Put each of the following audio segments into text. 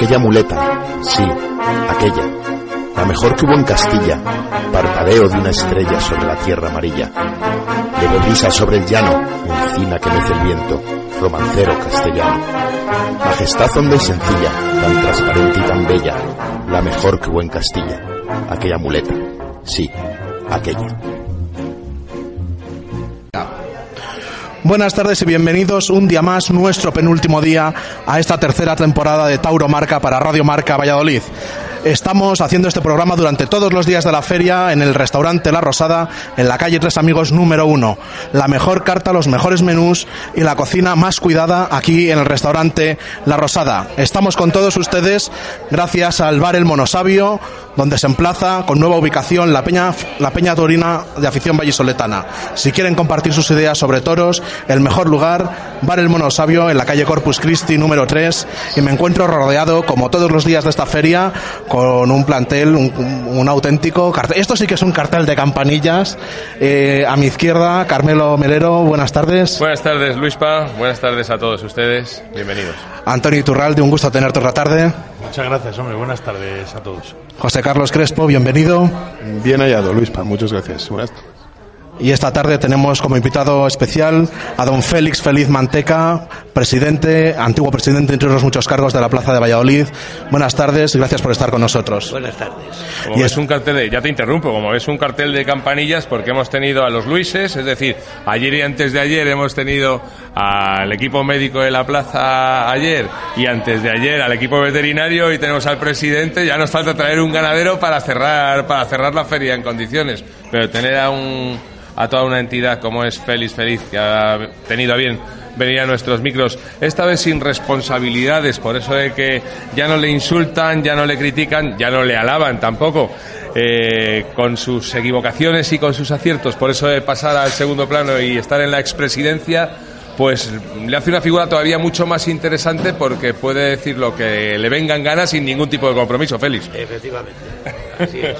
Aquella muleta, sí, aquella, la mejor que hubo en Castilla, parpadeo de una estrella sobre la tierra amarilla, leve brisa sobre el llano, encina que mece el viento, romancero castellano, majestad honda y sencilla, tan transparente y tan bella, la mejor que hubo en Castilla, aquella muleta, sí, aquella. Buenas tardes y bienvenidos un día más, nuestro penúltimo día, a esta tercera temporada de Tauro Marca para Radio Marca Valladolid. Estamos haciendo este programa durante todos los días de la feria en el restaurante La Rosada, en la calle Tres Amigos número uno. La mejor carta, los mejores menús y la cocina más cuidada aquí en el restaurante La Rosada. Estamos con todos ustedes gracias al bar El Monosabio, donde se emplaza con nueva ubicación la Peña, la Peña Torina de Afición Vallisoletana. Si quieren compartir sus ideas sobre toros, el mejor lugar, Bar El Monosabio, en la calle Corpus Christi número 3, y me encuentro rodeado, como todos los días de esta feria, con un plantel, un, un auténtico cartel. Esto sí que es un cartel de campanillas. Eh, a mi izquierda, Carmelo Melero, buenas tardes. Buenas tardes, Luispa. Buenas tardes a todos ustedes. Bienvenidos. Antonio Iturralde, un gusto tenerte otra tarde. Muchas gracias, hombre. Buenas tardes a todos. José Carlos Crespo, bienvenido. Bien hallado, Luispa. Muchas gracias. Buenas y esta tarde tenemos como invitado especial a don Félix Feliz Manteca, presidente, antiguo presidente entre los muchos cargos de la Plaza de Valladolid. Buenas tardes, gracias por estar con nosotros. Buenas tardes. Como y es un cartel de, ya te interrumpo, como es un cartel de campanillas porque hemos tenido a los Luises, es decir, ayer y antes de ayer hemos tenido al equipo médico de la plaza ayer y antes de ayer al equipo veterinario y tenemos al presidente, ya nos falta traer un ganadero para cerrar para cerrar la feria en condiciones, pero tener a un a toda una entidad como es Félix Feliz, que ha tenido a bien venir a nuestros micros, esta vez sin responsabilidades, por eso de que ya no le insultan, ya no le critican, ya no le alaban tampoco. Eh, con sus equivocaciones y con sus aciertos, por eso de pasar al segundo plano y estar en la expresidencia, pues le hace una figura todavía mucho más interesante porque puede decir lo que le vengan ganas sin ningún tipo de compromiso, Félix. Efectivamente, así es.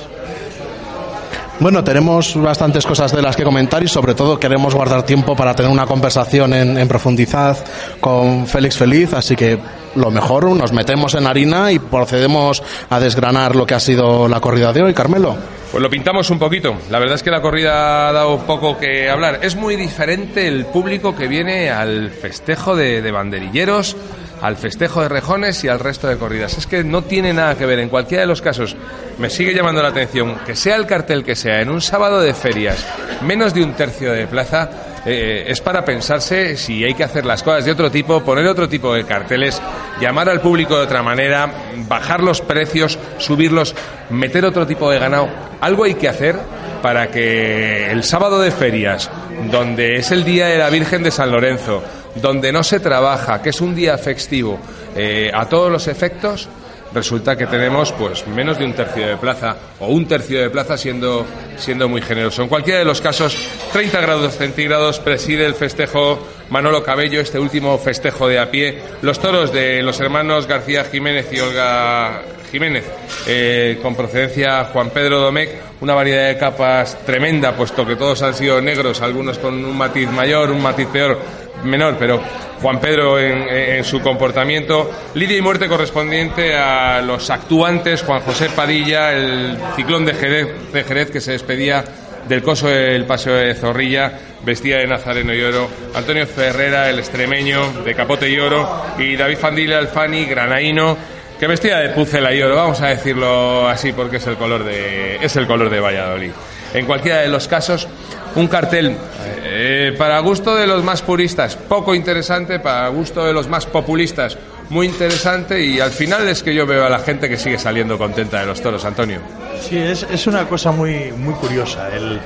Bueno, tenemos bastantes cosas de las que comentar y sobre todo queremos guardar tiempo para tener una conversación en, en profundidad con Félix Feliz, así que lo mejor nos metemos en harina y procedemos a desgranar lo que ha sido la corrida de hoy, Carmelo. Pues lo pintamos un poquito. La verdad es que la corrida ha dado poco que hablar. Es muy diferente el público que viene al festejo de, de banderilleros, al festejo de rejones y al resto de corridas. Es que no tiene nada que ver. En cualquiera de los casos, me sigue llamando la atención que sea el cartel que sea, en un sábado de ferias, menos de un tercio de plaza, eh, es para pensarse si hay que hacer las cosas de otro tipo, poner otro tipo de carteles, llamar al público de otra manera, bajar los precios, subirlos, meter otro tipo de ganado. Algo hay que hacer para que el sábado de ferias, donde es el día de la Virgen de San Lorenzo, donde no se trabaja, que es un día festivo, eh, a todos los efectos, resulta que tenemos pues menos de un tercio de plaza o un tercio de plaza siendo siendo muy generoso. En cualquiera de los casos, 30 grados centígrados preside el festejo Manolo Cabello, este último festejo de a pie. Los toros de los hermanos García Jiménez y Olga Jiménez, eh, con procedencia Juan Pedro Domecq, una variedad de capas tremenda, puesto que todos han sido negros, algunos con un matiz mayor, un matiz peor, menor, pero Juan Pedro en, en, su comportamiento. Lidia y muerte correspondiente a los actuantes, Juan José Padilla, el ciclón de Jerez, de Jerez que se despedía del coso del Paseo de Zorrilla, vestía de Nazareno y Oro, Antonio Ferrera, el extremeño, de Capote y Oro, y David Fandila Alfani, granaíno, que vestía de pucela y oro, vamos a decirlo así porque es el color de, es el color de Valladolid. En cualquiera de los casos, un cartel eh, para gusto de los más puristas, poco interesante, para gusto de los más populistas, muy interesante y al final es que yo veo a la gente que sigue saliendo contenta de los toros, Antonio. Sí, es, es una cosa muy, muy curiosa. El,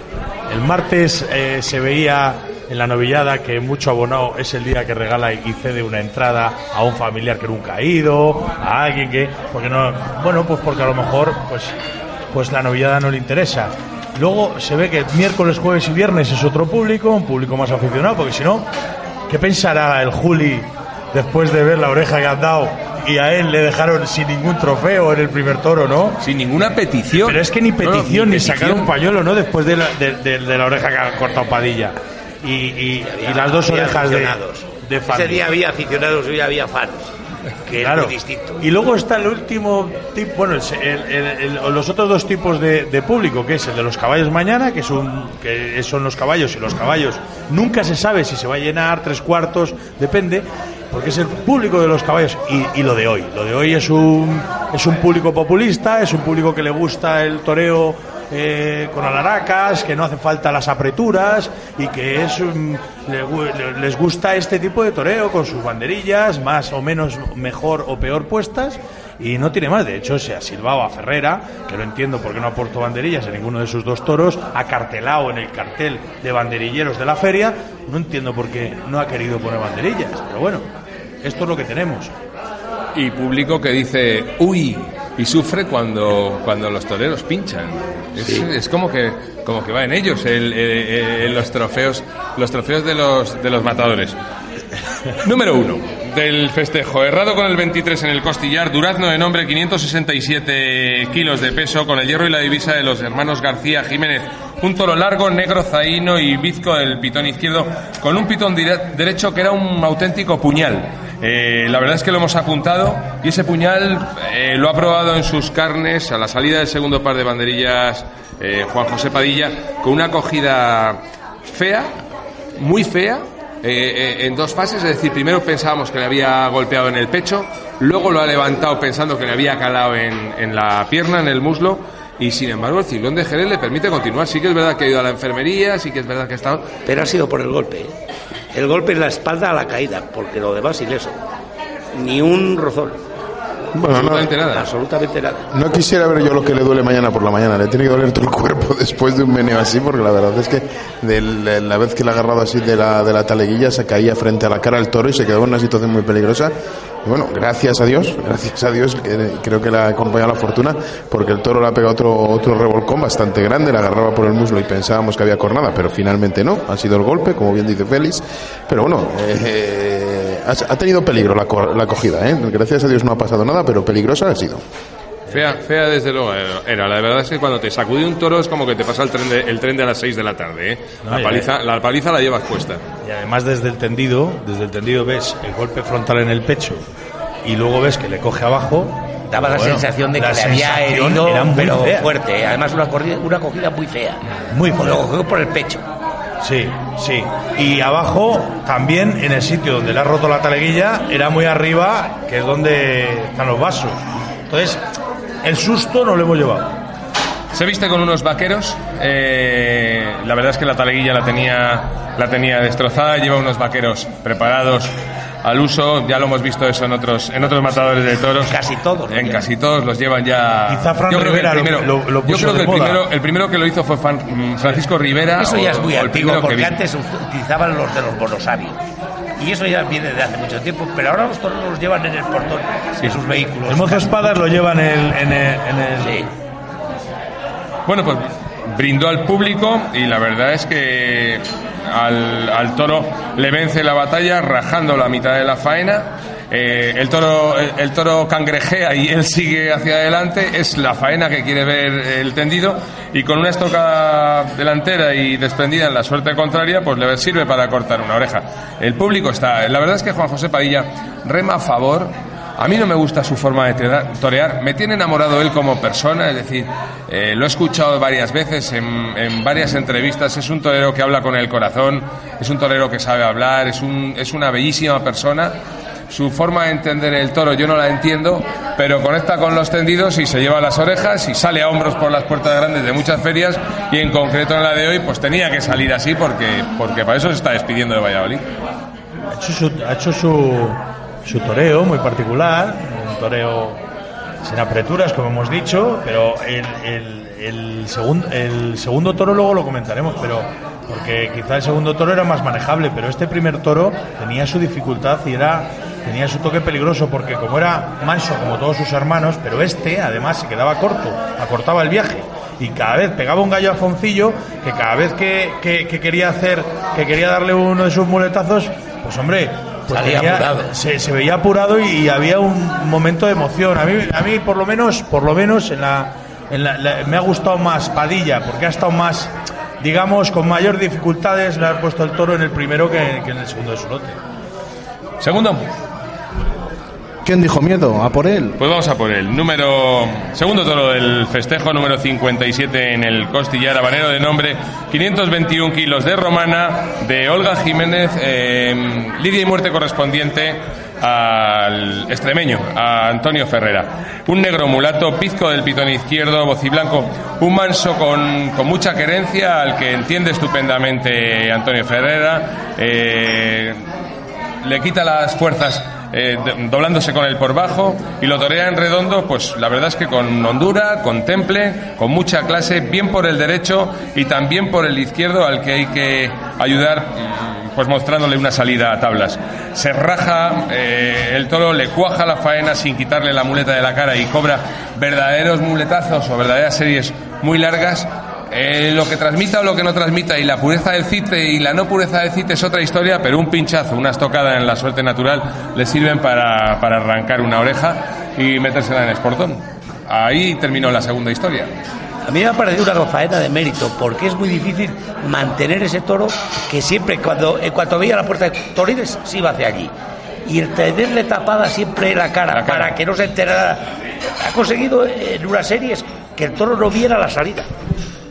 el martes eh, se veía en la novillada que mucho abonado es el día que regala y cede una entrada a un familiar que nunca ha ido, a alguien que, porque no, bueno, pues porque a lo mejor, pues, pues la novillada no le interesa. Luego se ve que miércoles, jueves y viernes es otro público, un público más aficionado, porque si no, ¿qué pensará el Juli después de ver la oreja que han dado y a él le dejaron sin ningún trofeo en el primer toro, ¿no? Sin ninguna petición. Pero es que ni No, no, petición, ni, petición. sacar un pañuelo, ¿no? Después de la, de, de- de la oreja que ha cortado Padilla. Y, y- y las dos orejas de, aficionados. de Ese Fanny. día había aficionados, hoy había fans. Que Claro. es muy distinto. Y luego está el último tipo, bueno, el- el- el- los otros dos tipos de, de público, que es el de los caballos mañana, que, es un, que son los caballos, y los caballos nunca se sabe si se va a llenar, tres cuartos, depende, porque es el público de los caballos y, y lo de hoy. Lo de hoy es un, es un público populista, es un público que le gusta el toreo eh, con alaracas, que no hace falta las apreturas y que es gu- le- les gusta este tipo de toreo con sus banderillas más o menos mejor o peor puestas y no tiene más. De hecho, se ha silbado a Ferrera, que no entiendo por qué no ha puesto banderillas en ninguno de sus dos toros, ha cartelado en el cartel de banderilleros de la feria, no entiendo por qué no ha querido poner banderillas, pero bueno, esto es lo que tenemos. Y público que dice, uy, y sufre cuando, cuando los toreros pinchan. Es, es como que como que va en ellos el- el- el- los trofeos los trofeos de los de los matadores. Número uno del festejo. Errado con el 23 en el costillar. Durazno de nombre 567 kilos de peso con el hierro y la divisa de los hermanos García Jiménez. Un toro largo, negro, zaino y bizco del pitón izquierdo con un pitón derecho que era un auténtico puñal. Eh, la verdad es que lo hemos apuntado y ese puñal eh, lo ha probado en sus carnes a la salida del segundo par de banderillas eh, Juan José Padilla con una acogida fea, muy fea, eh, en dos fases, es decir, primero pensábamos que le había golpeado en el pecho, luego lo ha levantado pensando que le había calado en, en la pierna, en el muslo, y sin embargo el cilón de Jerez le permite continuar. Sí que es verdad que ha ido a la enfermería, sí que es verdad que ha estado... Pero ha sido por el golpe. El golpe en la espalda a la caída, porque lo demás ileso. Ni un rozón. Bueno, no, Absolutamente nada. Absolutamente nada. no quisiera ver yo lo que le duele mañana por la mañana. Le tiene que doler todo el cuerpo después de un meneo así, porque la verdad es que de la vez que le ha agarrado así de la, de la taleguilla se caía frente a la cara el toro y se quedó en una situación muy peligrosa. Y bueno, gracias a Dios, gracias a Dios, que creo que le ha acompañado la fortuna, porque el toro le ha pegado otro, otro revolcón bastante grande, le agarraba por el muslo y pensábamos que había cornada, pero finalmente no, ha sido el golpe, como bien dice Félix. Pero bueno, eh, ha, ha tenido peligro la, co- la acogida, ¿eh? gracias a Dios no ha pasado nada, pero peligrosa ha sido. Fea, fea desde luego era. La verdad es que cuando te sacude un toro es como que te pasa el tren de, el tren de las 6 de la tarde. ¿eh? No, la, paliza, la paliza la llevas puesta. Y además desde el tendido, desde el tendido ves el golpe frontal en el pecho y luego ves que le coge abajo. Daba la Bueno, sensación de que le había herido, era muy pero fea. fuerte. ¿eh? Además, una, corrida, una cogida muy fea. Muy Lo fea. cogió por el pecho. Sí, sí. Y abajo, también en el sitio donde le ha roto la taleguilla, era muy arriba, que es donde están los vasos. Entonces, el susto no lo hemos llevado. Se viste con unos vaqueros. eh, la verdad es que la taleguilla la tenía, la tenía destrozada. Lleva unos vaqueros preparados al uso. Ya lo hemos visto eso en otros, en otros matadores de toros. Casi todos En llevan. casi todos los llevan ya. Quizá Fran yo creo que el Rivera lo- primero, lo- lo yo puso creo que de el moda. primero, el primero que lo hizo fue Fan- Francisco Rivera. Eso ya o- es muy el antiguo, porque antes utilizaban los de los bonosabios. Y eso ya viene de hace mucho tiempo, pero ahora los toreros los llevan en el portón de sus vehículos. El mozo espadas lo lleva en el. En el, en el- Sí. Bueno, pues brindó al público y la verdad es que al, al toro le vence la batalla rajando la mitad de la faena. Eh, el toro el, el toro cangrejea y él sigue hacia adelante. Es la faena que quiere ver el tendido y con una estocada delantera y desprendida en la suerte contraria, pues le sirve para cortar una oreja. El público está. La verdad es que Juan José Padilla rema a favor a mí no me gusta su forma de torear. Me tiene enamorado él como persona, es decir, eh, lo he escuchado varias veces en, varias entrevistas. Es un torero que habla con el corazón, es un torero que sabe hablar, es, un, es una bellísima persona. su forma de entender el toro yo no la entiendo, pero conecta con los tendidos y se lleva las orejas y sale a hombros por las puertas grandes de muchas ferias y en concreto en la de hoy pues tenía que salir así porque, porque para eso se está despidiendo de Valladolid. Ha hecho su, su toreo muy particular, un toreo sin apreturas, como hemos dicho, pero el, segundo, toro luego lo comentaremos, pero porque quizá el segundo toro era más manejable, pero este primer toro tenía su dificultad y era tenía su toque peligroso porque como era manso como todos sus hermanos, pero este además se quedaba corto, acortaba el viaje. Y cada vez pegaba un gallo a Foncillo que cada vez que quería hacer, que quería darle uno de sus muletazos, pues hombre, pues Salía tenía- apurado. se, se veía apurado y, y había un momento de emoción. A mí, a mí por lo menos, por lo menos en la, en la- la- me ha gustado más Padilla porque ha estado más, digamos, con mayor dificultades le ha puesto el toro en el primero que, que en el segundo de su lote. Segundo, ¿Quién dijo miedo? ¿A por él? pues vamos a por el número segundo toro del festejo, número 57 en el costillar habanero de nombre 521 kilos de romana de Olga Jiménez, eh, lidia y muerte correspondiente al extremeño, a Antonio Ferrera. Un negro mulato, pizco del pitón izquierdo, bociblanco, un manso con, con mucha querencia al que entiende estupendamente Antonio Ferrera. eh, le quita las fuerzas eh, doblándose con el por bajo y lo torea en redondo, pues la verdad es que con hondura, con temple, con mucha clase, bien por el derecho y también por el izquierdo al que hay que ayudar mm, pues mostrándole una salida a tablas. Se raja eh, el toro, le cuaja la faena sin quitarle la muleta de la cara y cobra verdaderos muletazos o verdaderas series muy largas eh, lo que transmita o lo que no transmita y la pureza del cite y la no pureza del cite es otra historia, pero un pinchazo, una estocada en la suerte natural le sirven para, para arrancar una oreja y metérsela en el esportón. Ahí terminó la segunda historia. A mí me ha parecido una faena de mérito, porque es muy difícil mantener ese toro que siempre, cuando, en cuanto veía la puerta de Torines, se iba hacia allí. Y el tenerle tapada siempre la cara, La cara. para que no se enterara. Ha conseguido en unas series que el toro no viera la salida.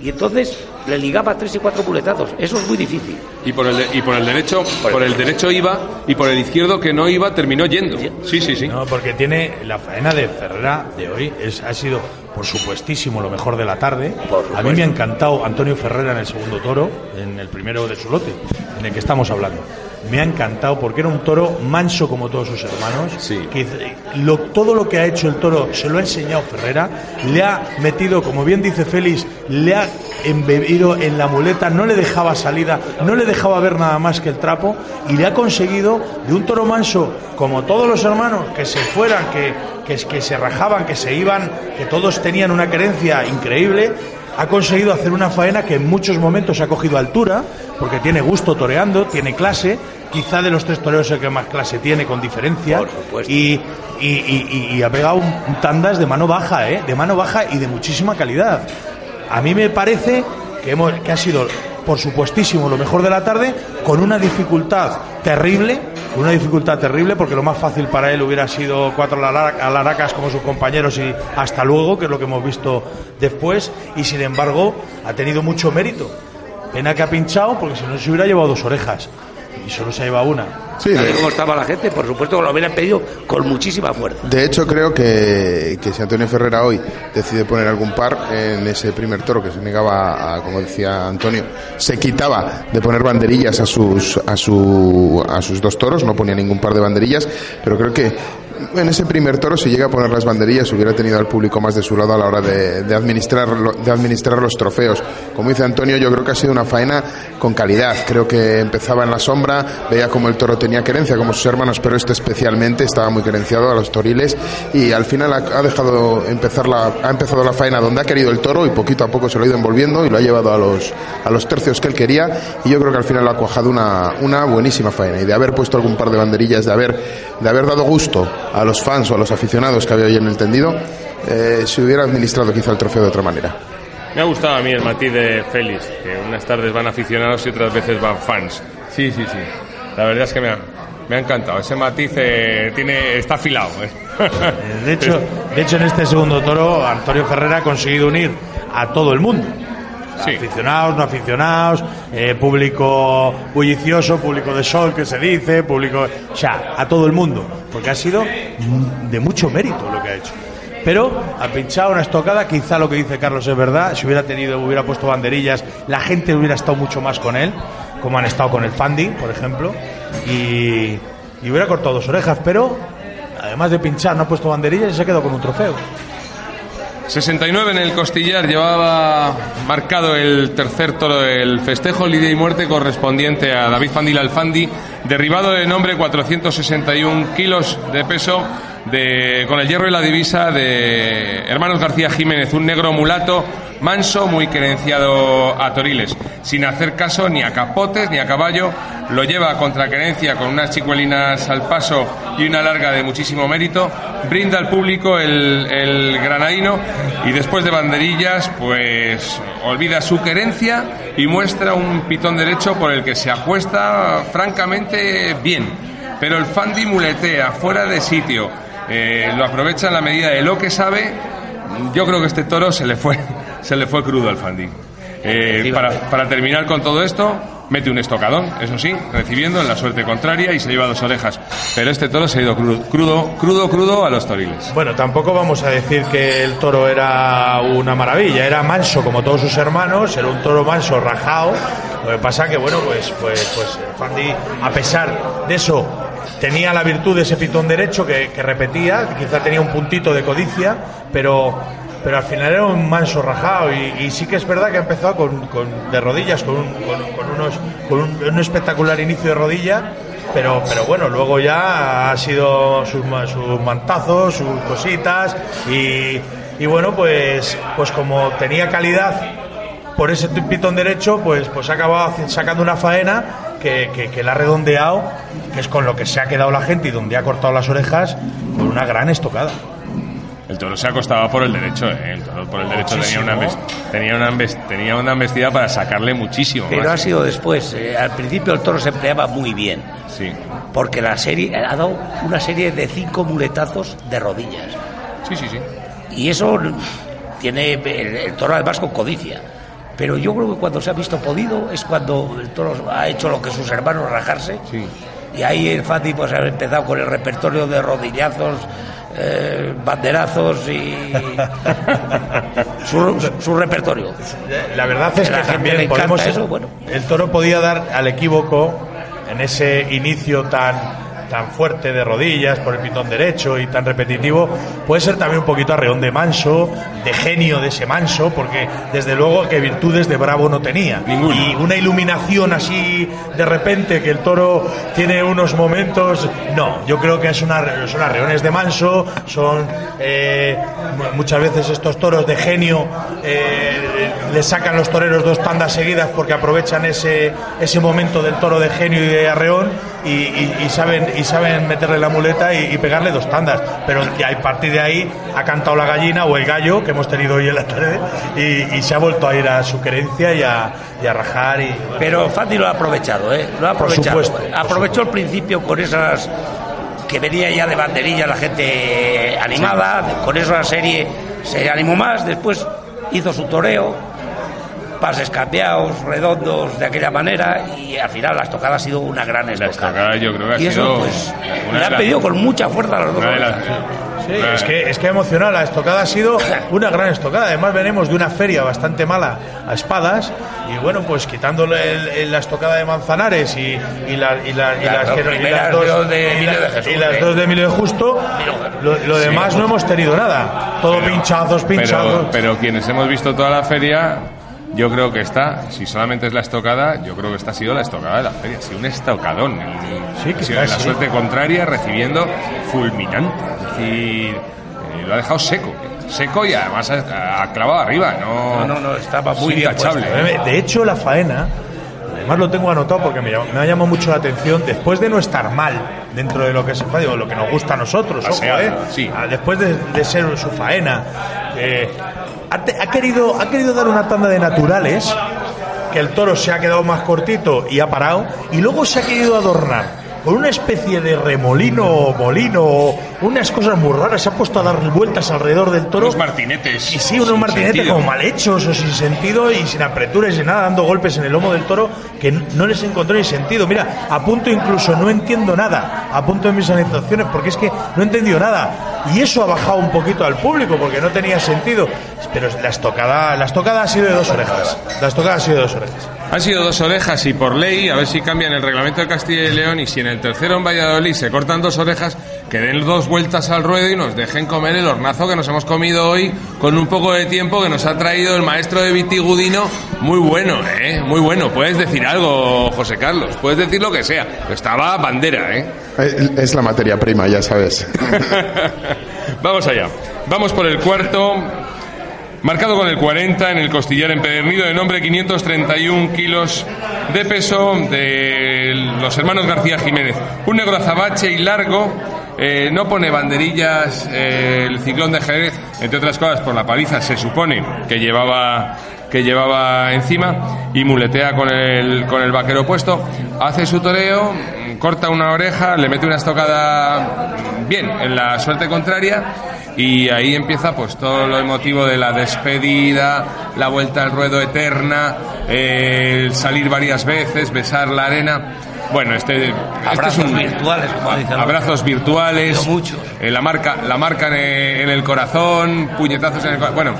Y entonces le ligaba tres y cuatro muletazos. Eso es muy difícil. Y por el, de- y por el derecho, por el derecho iba y por el izquierdo que no iba terminó yendo. Sí, sí, sí. No, porque tiene la faena de Ferrera de hoy es, ha sido por supuestísimo lo mejor de la tarde. Por A mí me ha encantado Antonio Ferrera en el segundo toro, en el primero de su lote, en el que estamos hablando. Me ha encantado porque era un toro manso como todos sus hermanos. Sí. Que lo- todo lo que ha hecho el toro se lo ha enseñado Ferrera. Le ha metido, como bien dice Félix, le ha embebido en la muleta, no le dejaba salida, no le dejaba ver nada más que el trapo y le ha conseguido de un toro manso como todos los hermanos que se fueran, que, que, que se rajaban, que se iban, que todos tenían una querencia increíble. Ha conseguido hacer una faena que en muchos momentos ha cogido altura, porque tiene gusto toreando, tiene clase, quizá de los tres toreros el que más clase tiene, con diferencia. Por. Y, y, y- y- y ha pegado un, un tandas de mano baja, ¿eh? de mano baja y de muchísima calidad. A mí me parece que, hemos, que ha sido, por supuestísimo, lo mejor de la tarde, con una dificultad terrible, una dificultad terrible, porque lo más fácil para él hubiera sido cuatro alara- alaracas como sus compañeros y hasta luego, que es lo que hemos visto después, y sin embargo ha tenido mucho mérito. Pena que ha pinchado, porque si no se hubiera llevado dos orejas, y solo se ha llevado una. Sí, ¿Sabe de, cómo estaba la gente? Por supuesto que lo hubieran pedido con muchísima fuerza. de hecho creo que, que si Antonio Ferrera hoy decide poner algún par en ese primer toro que se negaba a, como decía Antonio, se quitaba de poner banderillas a sus a su a sus dos toros, no ponía ningún par de banderillas, pero creo que en ese primer toro si llega a poner las banderillas hubiera tenido al público más de su lado a la hora de, administrar de administrar los trofeos. Como dice Antonio, yo creo que ha sido una faena con calidad. Creo que empezaba en la sombra, veía como el toro tenía querencia, como sus hermanos, pero este especialmente estaba muy querenciado a los toriles y al final ha, ha dejado empezar la, ha empezado la faena donde ha querido el toro y poquito a poco se lo ha ido envolviendo y lo ha llevado a los, a los tercios que él quería y yo creo que al final ha cuajado una, una buenísima faena y de haber puesto algún par de banderillas, de haber, de haber dado gusto a los fans o a los aficionados que había hoy en el tendido, eh, se hubiera administrado quizá el trofeo de otra manera. Me ha gustado a mí el matiz de Félix, que unas tardes van aficionados y otras veces van fans. Sí, sí, sí. La verdad es que me ha, me ha encantado. Ese matiz eh, tiene, está afilado. ¿eh? De hecho, de hecho, en este segundo toro, Antonio Ferrera ha conseguido unir a todo el mundo. Aficionados, no aficionados, eh, público bullicioso, público de sol que se dice, público. O sea, a todo el mundo. Porque ha sido de mucho mérito lo que ha hecho. Pero ha pinchado una estocada, quizá lo que dice Carlos es verdad. Si hubiera tenido, hubiera puesto banderillas, la gente hubiera estado mucho más con él, como han estado con el Fandi, por ejemplo. Y hubiera cortado dos orejas, pero además de pinchar, no ha puesto banderillas y se ha quedado con un trofeo. 69 en el costillar llevaba marcado el tercer toro del festejo, lidia y muerte correspondiente a David Fandil Alfandi, derribado de nombre 461 kilos de peso con el hierro y la divisa de Hermanos García Jiménez, un negro mulato manso, muy querenciado a Toriles, sin hacer caso ni a capotes ni a caballo, lo lleva a contraquerencia con unas chicuelinas al paso y una larga de muchísimo mérito, brinda al público el, granadino y después de banderillas, pues olvida su querencia y muestra un pitón derecho por el que se apuesta francamente bien. Pero el Fandi muletea fuera de sitio, eh, lo aprovecha en la medida de lo que sabe. Yo creo que este toro se le fue, se le fue crudo al Fandi. Eh, para, para terminar con todo esto, mete un estocadón, eso sí, recibiendo en la suerte contraria y se lleva dos orejas. Pero este toro se ha ido crudo, crudo, crudo, crudo a los toriles. Bueno, tampoco vamos a decir que el toro era una maravilla, era manso como todos sus hermanos, era un toro manso rajado. Lo que pasa que, bueno, pues, pues, pues Fandi, a pesar de eso, tenía la virtud de ese pitón derecho que, que repetía, quizá tenía un puntito de codicia, pero pero al final era un manso rajado y, y sí que es verdad que ha empezado con, con- de rodillas, con, un, con, con unos, un, un espectacular inicio de rodilla, pero, pero bueno, luego ya ha sido sus, sus mantazos, sus cositas y, y bueno, pues, pues como tenía calidad por ese pitón derecho, pues, pues ha acabado sacando una faena que, que, que la ha redondeado, que es con lo que se ha quedado la gente y donde ha cortado las orejas, con una gran estocada. El toro se acostaba por el derecho, ¿eh? El toro por el derecho tenía una, tenía, una tenía una embestida para sacarle muchísimo Pero ha sido después. eh, al principio el toro se empleaba muy bien. Sí, Porque la serie ha dado una serie de cinco muletazos de rodillas. sí, sí. sí. Y eso tiene el, el toro además con codicia. Pero yo creo que cuando se ha visto podido es cuando el toro ha hecho lo que sus hermanos rajarse. Sí. Y ahí el Fati pues ha empezado con el repertorio de rodillazos, eh, banderazos y su, su- su repertorio. La verdad es que también podemos. eso, bueno. El toro podía dar al equívoco en ese inicio tan tan fuerte de rodillas por el pitón derecho y tan repetitivo puede ser también un poquito arreón de manso de genio de ese manso porque desde luego que virtudes de bravo no tenía Ninguna. y una iluminación así de repente que el toro tiene unos momentos no yo creo que es una, son arreones de manso son eh, mu- muchas veces estos toros de genio eh, le sacan los toreros dos tandas seguidas porque aprovechan ese ese momento del toro de genio y de arreón y, y- y saben y saben meterle la muleta y, y pegarle dos tandas pero a partir de ahí ha cantado la gallina o el gallo que hemos tenido hoy en la tarde y, se ha vuelto a ir a su querencia y a, a rajar y Pero Fati lo ha aprovechado, ¿eh? Lo ha aprovechado. supuesto, Aprovechó el principio con esas que venía ya de banderilla la gente animada, con esa serie se animó más, después hizo su toreo, pases cambiados, redondos de aquella manera y al final la estocada ha sido una gran estocada. yo creo que ha y eso sido pues una le de ha las- pedido con mucha fuerza a los dos. Sí, es que, es que emocional, la estocada ha sido una gran estocada. Además, venimos de una feria bastante mala a espadas. Y bueno, pues quitándole el- el- la estocada de Manzanares y, y, la- y la- y Las dos que- y primeras las dos de Emilio de Jesús, las ¿eh? dos de Emilio de Justo, lo, lo demás no hemos tenido nada. Todo pinchazos, pinchazos. Pero, pero quienes hemos visto toda la feria, yo creo que está, si solamente es la estocada, yo creo que esta ha sido la estocada de la feria, ha sido un estocadón. Sí, Ha quizás sido la suerte contraria, recibiendo fulminante. Es decir, eh, lo ha dejado seco, seco y además ha, ha clavado arriba, no, No, no, no, estaba muy bien intachable. puesto, ¿eh? De hecho, la faena, además lo tengo anotado porque me, me ha llamado mucho la atención, después de no estar mal dentro de lo que es el fa- digo, lo que nos gusta a nosotros, ojo, Paseada, ¿eh? sí. Ah, después de, de ser su faena, eh, ha, querido, ha querido dar una tanda de naturales, que el toro se ha quedado más cortito y ha parado, y luego se ha querido adornar con una especie de remolino o molino, unas cosas muy raras, se ha puesto a dar vueltas alrededor del toro. Unos martinetes. Y sí, unos martinetes sentido. como mal hechos o sin sentido y sin apertura y nada, dando golpes en el lomo del toro que no les encontró ni sentido. Mira, a punto incluso no entiendo nada, a punto de mis anotaciones, porque es que no he entendido nada. Y eso ha bajado un poquito al público porque no tenía sentido. Pero la estocada, la estocada ha sido de dos orejas. La estocada ha sido de dos orejas. Han sido dos orejas y por ley, a ver si cambian el reglamento de Castilla y León y si en el tercero en Valladolid se cortan dos orejas, que den dos vueltas al ruedo y nos dejen comer el hornazo que nos hemos comido hoy con un poco de tiempo que nos ha traído el maestro de Vitigudino. Muy bueno, ¿eh? Muy bueno. Puedes decir algo, José Carlos. Puedes decir lo que sea. Estaba bandera, ¿eh? Es, es la materia prima, ya sabes. Vamos allá. Vamos por el cuarto. Marcado con el 40 en el costillar empedernido de nombre 531 kilos de peso de los hermanos García Jiménez. Un negro azabache y largo. Eh, no pone banderillas eh, el ciclón de Jerez, entre otras cosas por la paliza, se supone que llevaba que llevaba encima y muletea con el, con el vaquero puesto. Hace su toreo, corta una oreja, le mete una estocada bien en la suerte contraria y ahí empieza pues todo lo emotivo de la despedida, la vuelta al ruedo eterna, eh, el salir varias veces, besar la arena. Bueno, este, este Abrazos es un virtuales, como dicen abrazos virtuales, muchos. eh, la marca, la marca en el, en el corazón, puñetazos en el corazón. Bueno,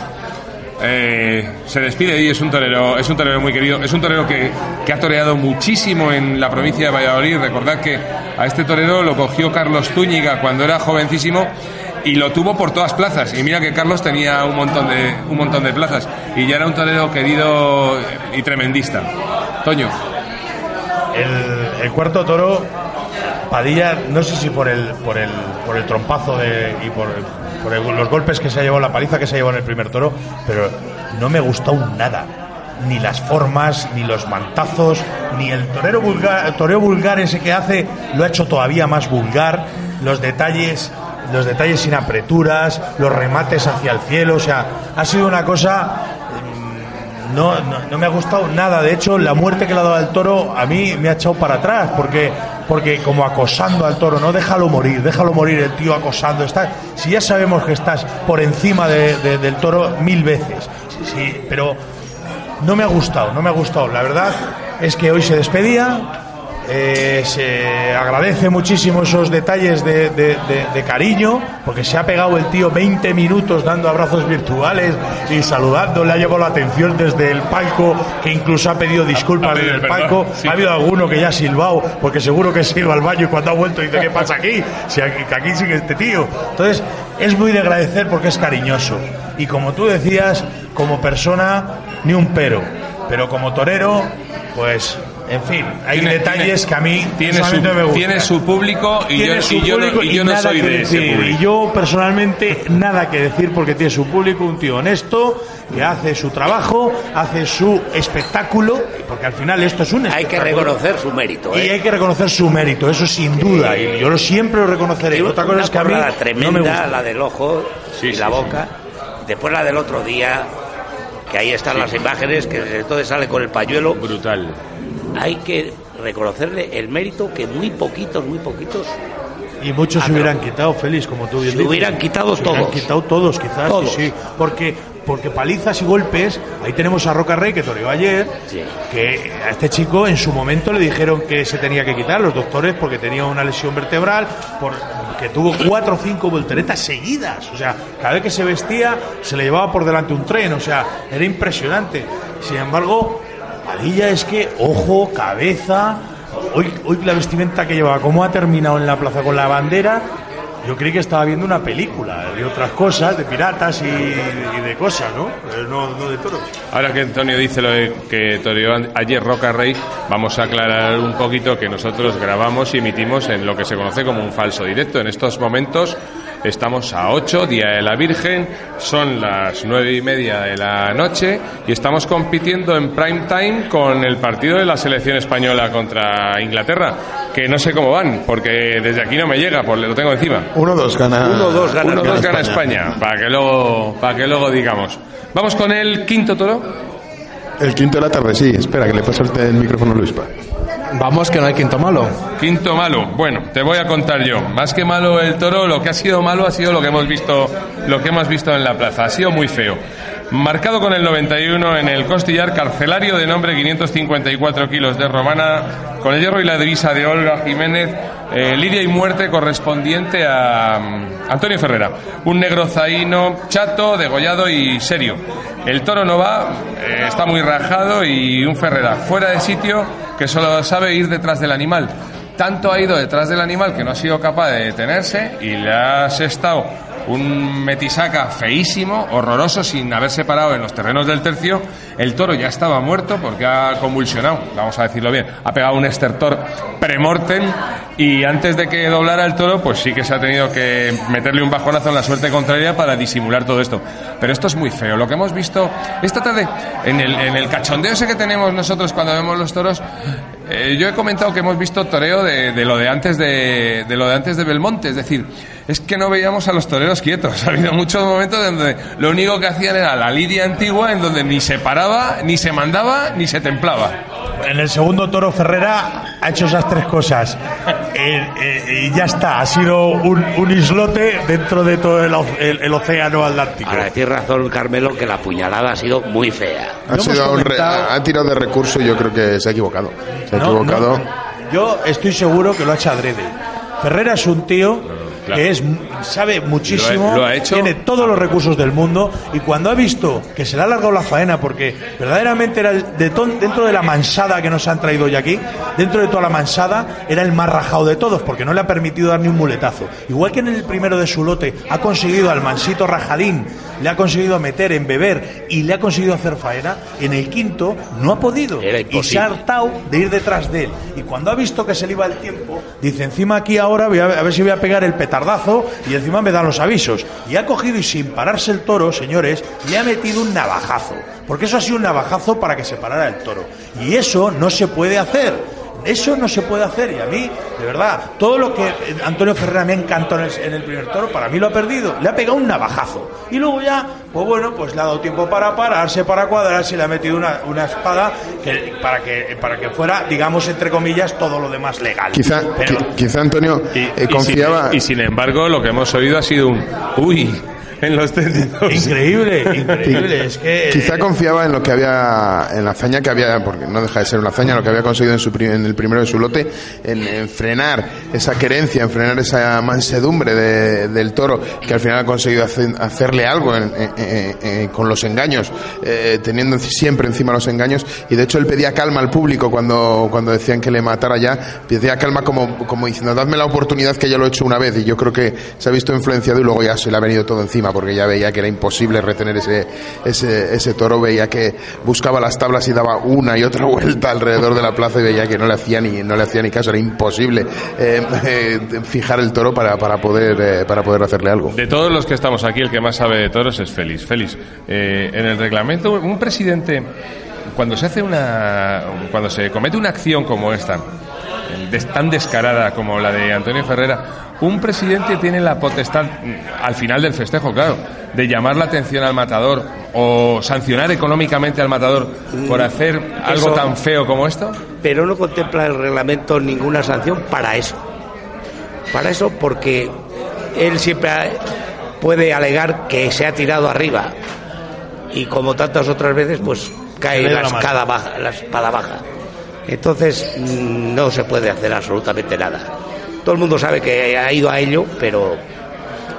eh, se despide y es un torero, es un torero muy querido, es un torero que, que ha toreado muchísimo en la provincia de Valladolid. Recordad que a este torero lo cogió Carlos Zúñiga cuando era jovencísimo y lo tuvo por todas plazas. Y mira que Carlos tenía un montón de, un montón de plazas y ya era un torero querido y tremendista. Toño. El, el cuarto toro, Padilla, no sé si por el, por el, por el trompazo de, y por, por el- los golpes que se ha llevado, la paliza que se ha llevado en el primer toro, pero no me gustó nada. Ni las formas, ni los mantazos, ni el torero vulgar, el toreo vulgar ese que hace, lo ha hecho todavía más vulgar. Los detalles, los detalles sin apreturas, los remates hacia el cielo, o sea, ha sido una cosa no, no, no me ha gustado nada. De hecho, la muerte que le ha dado al toro a mí me ha echado para atrás, porque, porque como acosando al toro, no déjalo morir, déjalo morir el tío acosando. Está, si ya sabemos que estás por encima de- de- del toro mil veces, sí, pero no me ha gustado, no me ha gustado. La verdad es que hoy se despedía. Eh, se agradece muchísimo esos detalles de, de- de- de cariño, porque se ha pegado el tío 20 minutos dando abrazos virtuales y saludando, le ha llevado la atención desde el palco, que incluso ha pedido disculpas Ha pedido desde el palco. sí. Ha habido alguno que ya ha silbado, porque seguro que se iba al baño y cuando ha vuelto dice, ¿qué pasa aquí? Si aquí, que aquí sigue este tío. Entonces, es muy de agradecer porque es cariñoso. Y como tú decías, como persona, ni un pero. Pero como torero, pues, en fin, hay Tiene- detalles tiene- que a mí tiene su, me gustan. tiene su público y Tiene yo, su y yo no- público y yo no nada soy que de ese decir. público. Y yo personalmente nada que decir porque tiene su público, un tío honesto, que hace su trabajo, hace su espectáculo, porque al final esto es un Hay que espectáculo. reconocer su mérito. Y ¿eh? hay que reconocer su mérito, eso sin duda, y yo lo siempre lo reconoceré. Otra cosa una es que a mí no tremenda, me gusta. la del ojo Sí, y sí, la sí. boca. Después la del otro día, que ahí están las imágenes, que entonces sale con el pañuelo. Brutal. Hay que reconocerle el mérito que muy poquitos, muy poquitos. Y muchos se hubieran quitado, Félix, como tú bien Se dices. hubieran quitado Se hubieran quitado todos, quizás, Todos. sí, sí. Porque, porque palizas y golpes, ahí tenemos a Roca Rey, que toreó ayer, Sí. que a este chico en su momento le dijeron que se tenía que quitar los doctores porque tenía una lesión vertebral, por, que tuvo cuatro o cinco volteretas seguidas. O sea, cada vez que se vestía se le llevaba por delante un tren, o sea, era impresionante. Sin embargo, Padilla es que ojo, cabeza, hoy, hoy la vestimenta que llevaba, cómo ha terminado en la plaza con la bandera, yo creí que estaba viendo una película de otras cosas, de piratas y, de cosas, ¿no? Pero no, no de toros. Ahora que Antonio dice lo de que toreó ayer Roca Rey, vamos a aclarar un poquito que nosotros grabamos y emitimos en lo que se conoce como un falso directo. En estos momentos estamos a 8, Día de la Virgen, son las nueve y media de la noche y estamos compitiendo en prime time con el partido de la selección española contra Inglaterra, que no sé cómo van, porque desde aquí no me llega, pues lo tengo encima. 1-2 gana. 1-2 gana- 1-2 gana España, para que luego, para que luego digamos. Vamos con el quinto toro. El quinto de la tarde, sí. Espera, que le paso el, el micrófono a Luispa. Vamos, que no hay quinto malo. Quinto malo. Bueno, te voy a contar yo. Más que malo el toro, lo que ha sido malo ha sido lo que hemos visto, lo que hemos visto en la plaza. Ha sido muy feo. Marcado con el 91 en el costillar, carcelario de nombre 554 kilos de romana, con el hierro y la divisa de Olga Jiménez, eh, lidia y muerte correspondiente a mm, Antonio Ferrera. Un negro zaino, chato, degollado y serio. El toro no va, eh, está muy rajado y un Ferrera fuera de sitio que solo sabe ir detrás del animal. Tanto ha ido detrás del animal que no ha sido capaz de detenerse y le ha asestado un metisaca feísimo, horroroso, sin haberse parado en los terrenos del tercio. El toro ya estaba muerto porque ha convulsionado, vamos a decirlo bien, ha pegado un estertor premortem y antes de que doblara el toro, pues sí que se ha tenido que meterle un bajonazo en la suerte contraria para disimular todo esto. Pero esto es muy feo. Lo que hemos visto esta tarde, en el, en el cachondeo ese que tenemos nosotros cuando vemos los toros, eh, yo he comentado que hemos visto toreo de, de lo de antes de, de lo de antes de Belmonte, es decir, es que no veíamos a los toreros quietos. Ha habido muchos momentos donde lo único que hacían era la lidia antigua, en donde ni se paraba, ni se mandaba, ni se templaba. En el segundo toro Ferrera ha hecho esas tres cosas. Eh, eh, y ya está, ha sido un, un islote dentro de todo el, o- el- el océano Atlántico. Ahora, tienes razón, Carmelo, que la puñalada ha sido muy fea. Ha, sido un re- comentado. ha tirado de recurso y yo creo que se ha equivocado. Se ha No, equivocado. no, yo estoy seguro que lo ha hecho adrede. Ferrera es un tío claro. que es sabe muchísimo, Lo ha- lo ha hecho. tiene todos los recursos del mundo y cuando ha visto que se le ha alargado la faena porque verdaderamente era el de ton- dentro de la mansada que nos han traído hoy aquí, dentro de toda la mansada era el más rajado de todos porque no le ha permitido dar ni un muletazo. Igual que en el primero de su lote ha conseguido al mansito rajadín, le ha conseguido meter en beber y le ha conseguido hacer faena, en el quinto no ha podido y se ha hartado de ir detrás de él. Y cuando ha visto que se le iba el tiempo, dice, encima aquí ahora voy a, ver- a ver si voy a pegar el petardazo y encima me dan los avisos. Y ha cogido y sin pararse el toro, señores, le ha metido un navajazo. Porque eso ha sido un navajazo para que se parara el toro. Y eso no se puede hacer. Eso no se puede hacer y a mí, de verdad, todo lo que Antonio Ferrera me encantó en el, en el primer toro, para mí lo ha perdido. Le ha pegado un navajazo. Y luego ya, pues bueno, pues le ha dado tiempo para pararse, para cuadrarse, le ha metido una, una espada que, para, que, para que fuera, digamos, entre comillas, todo lo demás legal. Quizá, Pero- qui- quizá Antonio Y, eh, y confiaba. sin, y sin embargo, lo que hemos oído ha sido un uy en los tendidos. Increíble, increíble. Es que. Quizá confiaba en lo que había, en la hazaña que había, porque no deja de ser una hazaña, lo que había conseguido en, su, pri- en el primero de su lote, en, en frenar esa querencia, en frenar esa mansedumbre de- del toro, que al final ha conseguido hacer- hacerle algo en- en- en- en- con los engaños, eh, teniendo siempre encima los engaños, y de hecho él pedía calma al público cuando, cuando decían que le matara ya, pedía calma como, como diciendo, dadme la oportunidad que ya lo he hecho una vez, y yo creo que se ha visto influenciado y luego ya se le ha venido todo encima, porque ya veía que era imposible retener ese, ese, ese toro, veía que buscaba las tablas y daba una y otra vuelta alrededor de la plaza y veía que no le hacía ni, no le hacía ni caso, era imposible eh, eh, fijar el toro para, para, poder, eh, para poder hacerle algo. De todos los que estamos aquí, el que más sabe de toros es Félix. Félix, en el reglamento, un presidente, cuando se hace una. cuando se comete una acción como esta, tan descarada como la de Antonio Ferrera, un presidente tiene la potestad, mm, al final del festejo, claro, de llamar la atención al matador o sancionar económicamente al matador por hacer algo eso- tan feo como esto. pero no contempla el reglamento ninguna sanción para eso. Para eso porque él siempre puede alegar que se ha tirado arriba y como tantas otras veces pues cae la espada baja, la espada baja. Entonces mm, no se puede hacer absolutamente nada. Todo el mundo sabe que ha ido a ello, pero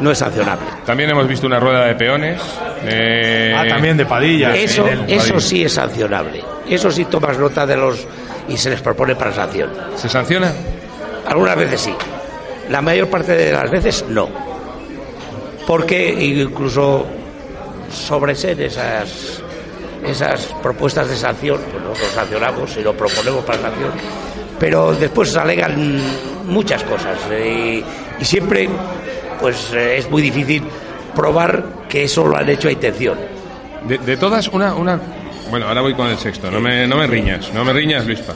no es sancionable. También hemos visto una rueda de peones. eh, Ah, también de Padilla. Eso, eso sí es sancionable. Eso sí tomas nota de los y se les propone para sanción. ¿Se sanciona? Algunas veces sí. La mayor parte de las veces no. Porque incluso sobreser esas esas propuestas de sanción, pues nosotros sancionamos y lo proponemos para sanción, pero después alegan muchas cosas eh, y, y siempre pues eh, es muy difícil probar que eso lo han hecho a intención. De, de todas, una, una. Bueno, ahora voy con el sexto. No me, no me riñas, no me riñas, Luispa.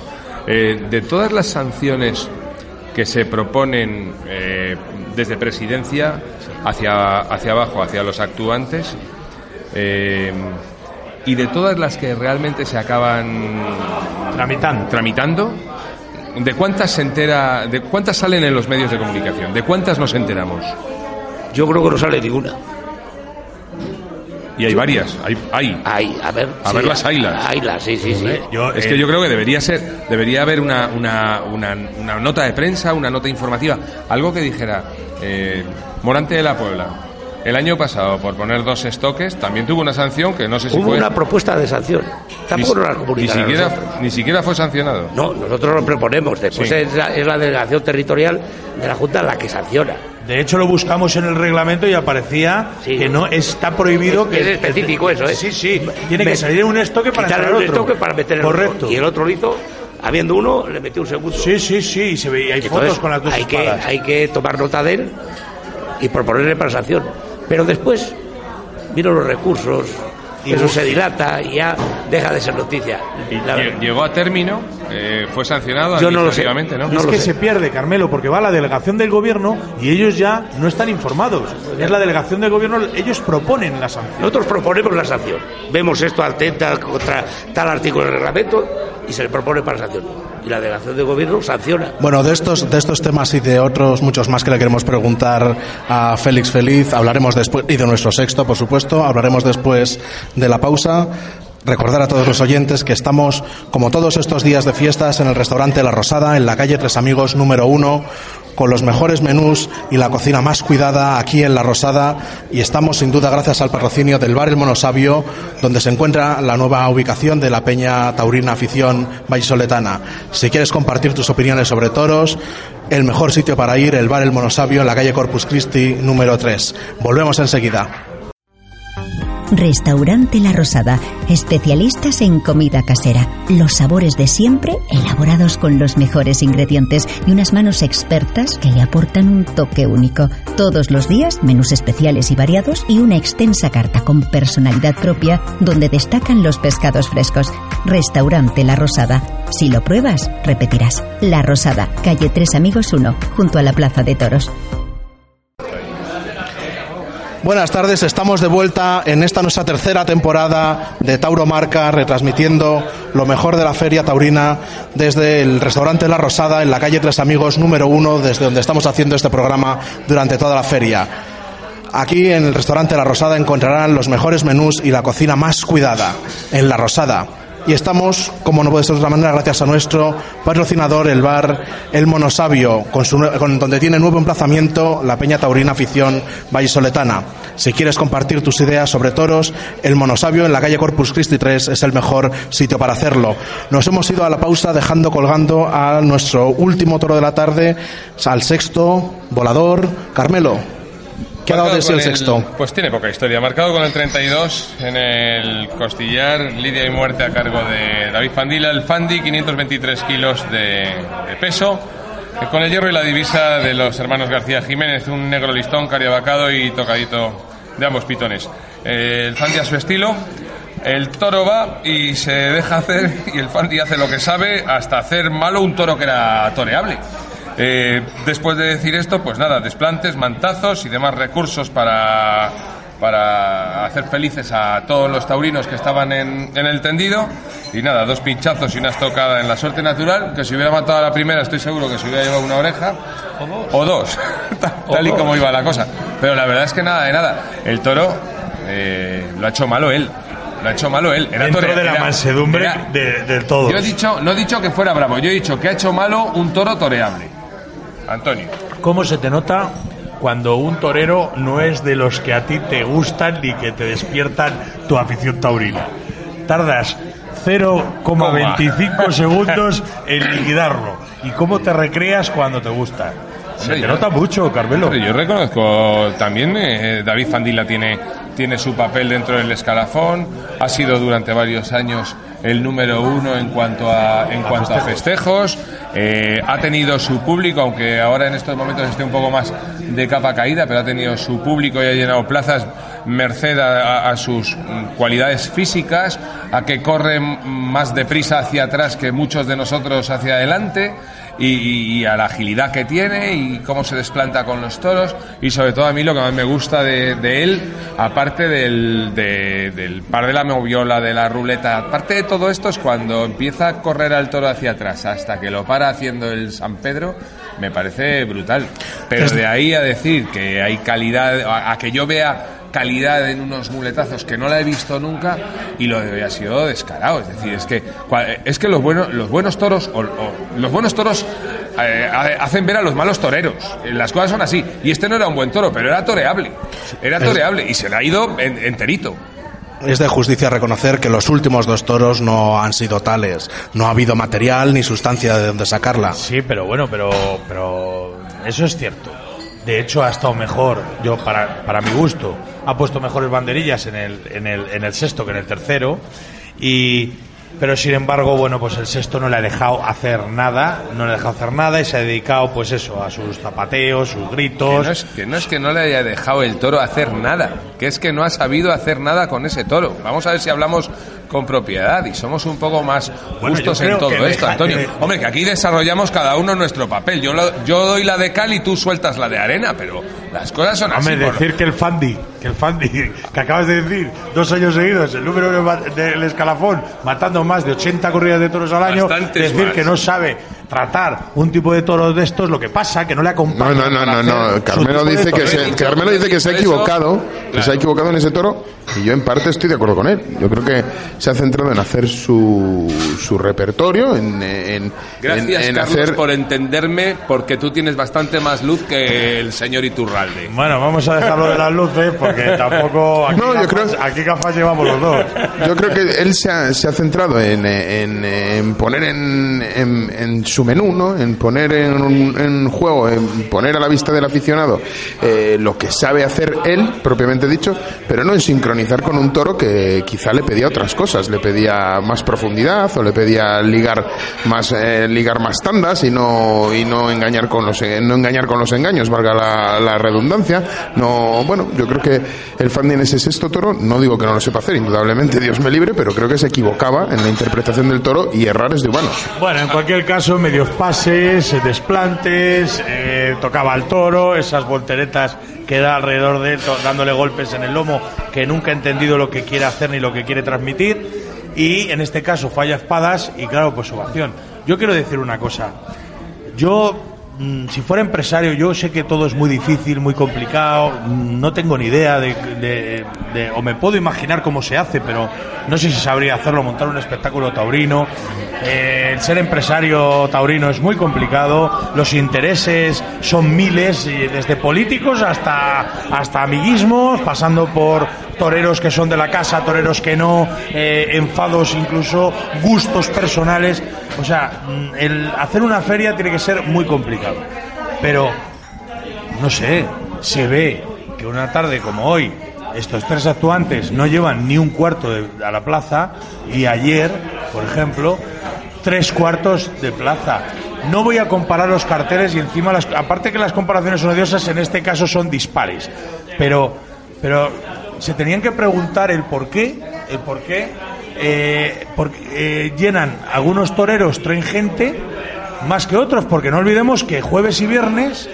Eh, de todas las sanciones que se proponen eh, desde presidencia hacia, hacia abajo, hacia los actuantes, eh, y de todas las que realmente se acaban Tramitando. tramitando, ¿de cuántas se entera, de cuántas salen en los medios de comunicación? ¿De cuántas nos enteramos? Yo creo que no sale ninguna. Y hay varias, hay, hay. Hay, a ver. A ver las ailas. Ailas, sí, sí, sí. Yo, Es eh, que yo creo que debería ser, debería haber una, una, una, una nota de prensa, una nota informativa, algo que dijera, eh, Morante de la Puebla, el año pasado, por poner dos estoques, también tuvo una sanción que no sé si Hubo fue... una propuesta de sanción. Tampoco nos la ni comunicaron siquiera, ni siquiera fue sancionado. No, nosotros lo proponemos. Después Sí. es, la, es la delegación territorial de la Junta la que sanciona. De hecho, lo buscamos en el reglamento y aparecía Sí. que no está prohibido Es- que es específico eso, ¿eh? Sí, sí. Tiene Me- que salir un estoque para entrar un otro. estoque para meter el Correcto. otro. Y el otro lo hizo, habiendo uno, le metió un segundo. Sí, sí, sí. Y se veía, hay Entonces, fotos con las dos hay que, hay que tomar nota de él y proponerle para sanción. Pero después vino los recursos, y eso se dilata y ya deja de ser noticia. Y llegó a término, eh, fue sancionado Yo no lo sé. administrativamente, ¿no? No es lo que sé. se pierde, Carmelo, porque va a la delegación del gobierno y ellos ya no están informados. Es la delegación del gobierno, ellos proponen la sanción. Nosotros proponemos la sanción. Vemos esto atenta contra tal artículo del reglamento y se le propone para sanción. Y la delegación de gobierno sanciona. Bueno, de estos, de estos temas y de otros muchos más que le queremos preguntar a Félix Feliz, hablaremos después, y de nuestro sexto, por supuesto, hablaremos después de la pausa. Recordar a todos los oyentes que estamos, como todos estos días de fiestas, en el restaurante La Rosada, en la calle Tres Amigos número uno, con los mejores menús y la cocina más cuidada aquí en La Rosada. Y estamos, sin duda, gracias al patrocinio del Bar El Monosabio, donde se encuentra la nueva ubicación de la Peña Taurina Afición Vallisoletana. Si quieres compartir tus opiniones sobre toros, el mejor sitio para ir, el Bar El Monosabio, en la calle Corpus Christi número 3. Volvemos enseguida. Restaurante La Rosada, especialistas en comida casera. Los sabores de siempre, elaborados con los mejores ingredientes y unas manos expertas que le aportan un toque único. Todos los días, menús especiales y variados y una extensa carta con personalidad propia donde destacan los pescados frescos. Restaurante La Rosada. Si lo pruebas, repetirás. La Rosada, calle Tres Amigos 1, junto a la Plaza de Toros. Buenas tardes, estamos de vuelta en esta nuestra tercera temporada de Tauro Marca, retransmitiendo lo mejor de la feria taurina desde el restaurante La Rosada en la calle Tres Amigos número uno, desde donde estamos haciendo este programa durante toda la feria. Aquí en el restaurante La Rosada encontrarán los mejores menús y la cocina más cuidada en La Rosada. Y estamos, como no puede ser de otra manera, gracias a nuestro patrocinador, el bar El Monosabio, con su, donde tiene nuevo emplazamiento la Peña Taurina Afición Vallisoletana. Si quieres compartir tus ideas sobre toros, El Monosabio en la calle Corpus Christi 3 es el mejor sitio para hacerlo. Nos hemos ido a la pausa dejando colgando a nuestro último toro de la tarde, al sexto, volador, Carmelo. ¿Qué ha dado de sí el sexto? Pues tiene poca historia. Marcado con el 32 en el costillar, lidia y muerte a cargo de David Fandila. El Fandi, 523 kilos de, de peso. Con el hierro y la divisa de los hermanos García Jiménez, un negro listón, cariabacado y tocadito de ambos pitones. Eh, el Fandi a su estilo. El toro va y se deja hacer, y el Fandi hace lo que sabe hasta hacer malo un toro que era toreable. Eh, después de decir esto, pues nada, desplantes, mantazos y demás recursos para, para hacer felices a todos los taurinos que estaban en, en el tendido. Y nada, dos pinchazos y una estocada en la suerte natural, que si hubiera matado a la primera estoy seguro que se hubiera llevado una oreja. O dos, tal, tal y como iba la cosa. Pero la verdad es que nada de nada. El toro eh, lo ha hecho malo él. Lo ha hecho malo él. Era Dentro tore- de la era- mansedumbre de, todos. yo he dicho, no he dicho que fuera bravo, yo he dicho que ha hecho malo un toro toreable. Antonio. ¿Cómo se te nota cuando un torero no es de los que a ti te gustan ni que te despiertan tu afición taurina? Tardas 0,25 segundos en liquidarlo. ¿Y cómo te recreas cuando te gusta? Se te nota mucho, Carmelo. Yo reconozco también, eh, David Fandila tiene, tiene su papel dentro del escalafón, ha sido durante varios años el número uno en cuanto a, en cuanto a festejos, eh, ha tenido su público, aunque ahora en estos momentos esté un poco más de capa caída, pero ha tenido su público y ha llenado plazas merced a, sus cualidades físicas, a que corre más deprisa hacia atrás que muchos de nosotros hacia adelante y, y a la agilidad que tiene y cómo se desplanta con los toros y sobre todo a mí lo que más me gusta de, de él, aparte del, de- del par de la moviola, de la ruleta, aparte de todo esto es cuando empieza a correr al toro hacia atrás hasta que lo para haciendo el San Pedro, me parece brutal. Pero de ahí a decir que hay calidad, a, a que yo vea calidad en unos muletazos que no la he visto nunca y lo de hoy ha sido descarado. Es decir, es que, es que los, buenos, los buenos toros, o, o los buenos toros eh, ha- hacen ver a los malos toreros. Eh, Las cosas son así. Y este no era un buen toro, pero era toreable. Era toreable y se le ha ido en- enterito. Es de justicia reconocer que los últimos dos toros no han sido tales. No ha habido material ni sustancia de donde sacarla. Sí, pero bueno, pero, pero eso es cierto. De hecho, ha estado mejor, yo para, para mi gusto, ha puesto mejores banderillas en el, en, el, en el sexto que en el tercero. Y, pero sin embargo, bueno, pues el sexto no le ha dejado hacer nada, no le ha dejado hacer nada y se ha dedicado, pues eso, a sus zapateos, sus Que gritos. no, es, que no es que no le haya dejado el toro hacer nada, que es que no ha sabido hacer nada con ese toro. Vamos a ver si hablamos con propiedad y somos un poco más justos en todo esto, Antonio. Hombre, que aquí desarrollamos cada uno nuestro papel. Yo, lo- yo doy la de cal y tú sueltas la de arena, pero las cosas son así. Hombre, por- decir que el Fandi, que el Fandi, que acabas de decir, dos años seguidos, el número del escalafón, matando más de 80 corridas de toros al año, Bastantes decir más. que no sabe tratar un tipo de toros de estos, lo que pasa que no le No, acompaña. no, no, no, no. su Carmelo dice que se, Carmelo dice que se ha equivocado, que se ha equivocado en ese toro, y yo en parte estoy de acuerdo con él. Yo creo que se ha centrado en hacer su, su repertorio, en, en, Gracias, en, en Carlos, hacer por entenderme, porque tú tienes bastante más luz que el señor Iturralde. Bueno, vamos a dejarlo de las luces porque tampoco. Aquí, No, yo gafas, creo- aquí gafas llevamos los dos. Yo creo que él se ha, se ha centrado en, en- en poner en, en- en su menú, ¿no? En poner en, un- en juego, en poner a la vista del aficionado eh, lo que sabe hacer él, propiamente dicho, pero no en sincronizar con un toro que quizá le pedía otras cosas, le pedía más profundidad o le pedía ligar más eh, ligar más tandas y no y no engañar con los no engañar con los engaños, valga la, redundancia. No, bueno, yo creo que el fan en ese sexto toro, no digo que no lo sepa hacer, indudablemente Dios me libre, pero creo que se equivocaba en la interpretación del toro y errar es de humanos. Bueno, en cualquier caso, medios pases, eh, desplantes, eh, tocaba al toro, esas volteretas que da alrededor de él, dándole golpes en el lomo, que nunca ha entendido lo que quiere hacer ni lo que quiere transmitir. Y en este caso falla espadas y claro, pues ovación. Yo quiero decir una cosa. Yo, si fuera empresario, yo sé que todo es muy difícil, muy complicado, mm, no tengo ni idea de, de- de- o me puedo imaginar cómo se hace, pero no sé si sabría hacerlo, montar un espectáculo taurino. Eh, el ser empresario taurino es muy complicado, los intereses son miles, desde políticos hasta, hasta amiguismos, pasando por toreros que son de la casa, toreros que no, eh, enfados, incluso gustos personales. O sea, mm, hacer una feria tiene que ser muy complicado. Pero, no sé, se ve que una tarde como hoy, estos tres actuantes no llevan ni un cuarto de- a la plaza y ayer, por ejemplo, tres cuartos de plaza. No voy a comparar los carteles y encima, las, aparte que las comparaciones son odiosas, en este caso son dispares. Pero, pero se tenían que preguntar el por qué, el por qué eh, eh, llenan algunos toreros, traen gente más que otros, porque no olvidemos que jueves y viernes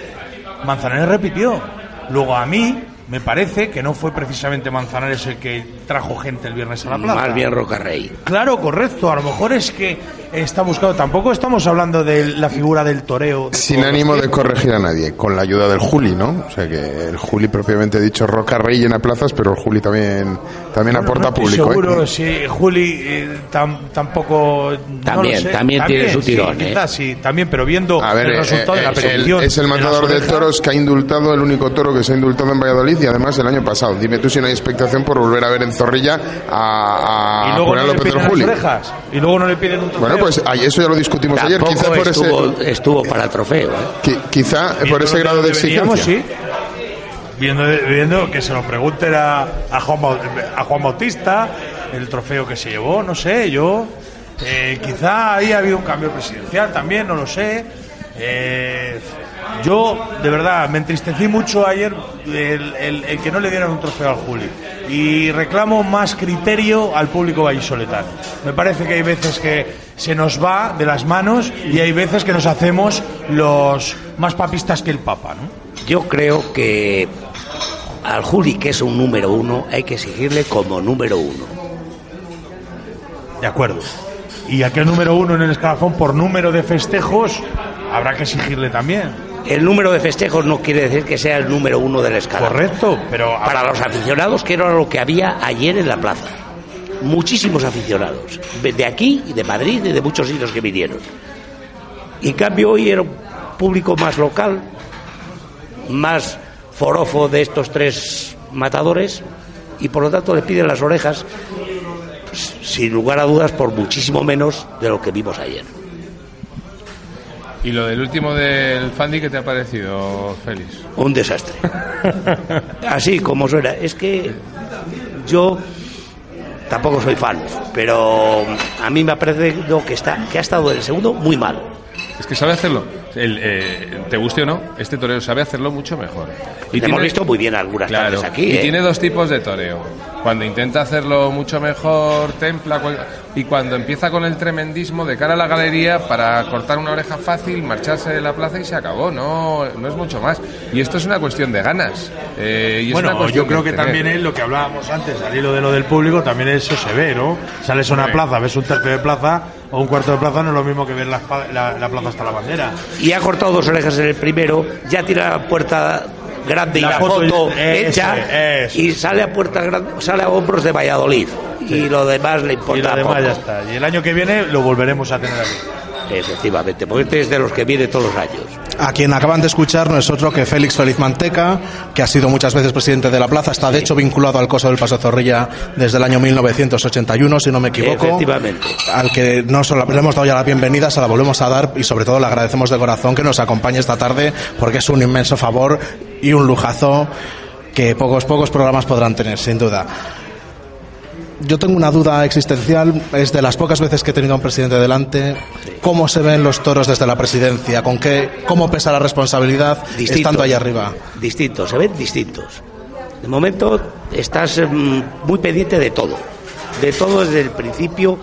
Manzanares repitió. Luego a mí me parece que no fue precisamente Manzanares el que trajo gente el viernes a la plaza. Más bien Rocarrey. Claro, correcto. A lo mejor es que está buscado. Tampoco estamos hablando de la figura del toreo. de Sin ánimo de corregir a nadie, con la ayuda del Juli, ¿no? O sea que el Juli propiamente dicho Roca Rey llena plazas, pero el Juli también, también Bueno, aporta no estoy público. ¿eh? Seguro, sí, Juli eh, tam- tampoco. no También, lo sé. también tiene su sí, tirón, ¿eh? quizás sí, también, pero viendo A ver, el eh, resultado de la eh, petición. el- es el matador de orejas, toros que ha indultado, el único toro que se ha indultado en Valladolid y además el año pasado. Dime tú si no hay expectación por volver a ver en Zorrilla a, a Julián no López del Juli. orejas. Y luego no le piden un trofeo. Bueno, pues ay, eso ya lo discutimos ayer. Quizá por ese, estuvo, estuvo para trofeo. ¿eh? qui- quizá por ese grado de exigencia. sí. Viendo, viendo que se lo pregunten a, a, Juan, Bau- a Juan Bautista, el trofeo que se llevó, no sé, yo. eh, quizá ahí ha habido un cambio presidencial también, no lo sé. Eh, Yo, de verdad, me entristecí mucho ayer el, el- el que no le dieran un trofeo al Juli. Y reclamo más criterio al público vallisoletano. Me parece que hay veces que se nos va de las manos y hay veces que nos hacemos los más papistas que el Papa, ¿no? Yo creo que al Juli, que es un número uno, hay que exigirle como número uno. De acuerdo. Y aquel número uno en el escalafón por número de festejos habrá que exigirle también. El número de festejos no quiere decir que sea el número uno del escalafón. Correcto, pero Para los aficionados, que era lo que había ayer en la plaza. Muchísimos aficionados. De aquí, y de Madrid y de muchos sitios que vinieron. Y en cambio hoy era un público más local, más forofo de estos tres matadores, y por lo tanto le piden las orejas, sin lugar a dudas, por muchísimo menos de lo que vimos ayer. ¿Y lo del último del Fandi qué te ha parecido, Félix? Un desastre. Así como suena. Es que yo tampoco soy fan, pero a mí me ha parecido que, está, que ha estado en el segundo muy mal. Es que sabe hacerlo. El, eh, te guste o no, este toreo sabe hacerlo mucho mejor. Y hemos visto muy bien algunas Claro, tardes aquí. y ¿eh? tiene dos tipos de toreo. Cuando intenta hacerlo mucho mejor, templa, y cuando empieza con el tremendismo de cara a la galería para cortar una oreja fácil, marcharse de la plaza y se acabó. No, no es mucho más. Y esto es una cuestión de ganas. eh, y es una Bueno, cuestión yo creo que tener. también es lo que hablábamos antes, al hilo de lo del público, también eso se ve, ¿no? Sales a una Sí. plaza, ves un tercio de plaza o un cuarto de plaza, no es lo mismo que ver la, espa- la- la plaza hasta la bandera. Y ha cortado dos orejas en el primero, ya tira la puerta grande y La foto, hecha y sale a puerta grande, sale a hombros de Valladolid y lo demás le importa Y lo demás poco. ya está. Y el año que viene lo volveremos a tener aquí. Efectivamente, porque este es de los que viene todos los años. A quien acaban de escuchar no es otro que Félix Feliz Manteca, que ha sido muchas veces presidente de la plaza, está de hecho vinculado al Coso del Paso Zorrilla desde el año 1981, si no me equivoco. Efectivamente. Al que no solo le hemos dado ya la bienvenida, se la volvemos a dar y sobre todo le agradecemos de corazón que nos acompañe esta tarde porque es un inmenso favor y un lujazo que pocos, pocos programas podrán tener, sin duda. Yo tengo una duda existencial, es de las pocas veces que he tenido a un presidente delante, ¿cómo se ven los toros desde la presidencia? ¿Con qué, ¿Cómo pesa la responsabilidad Distintos. estando ahí arriba? Distintos, se ven distintos. De momento estás mm, muy pendiente de todo. De todo desde el principio.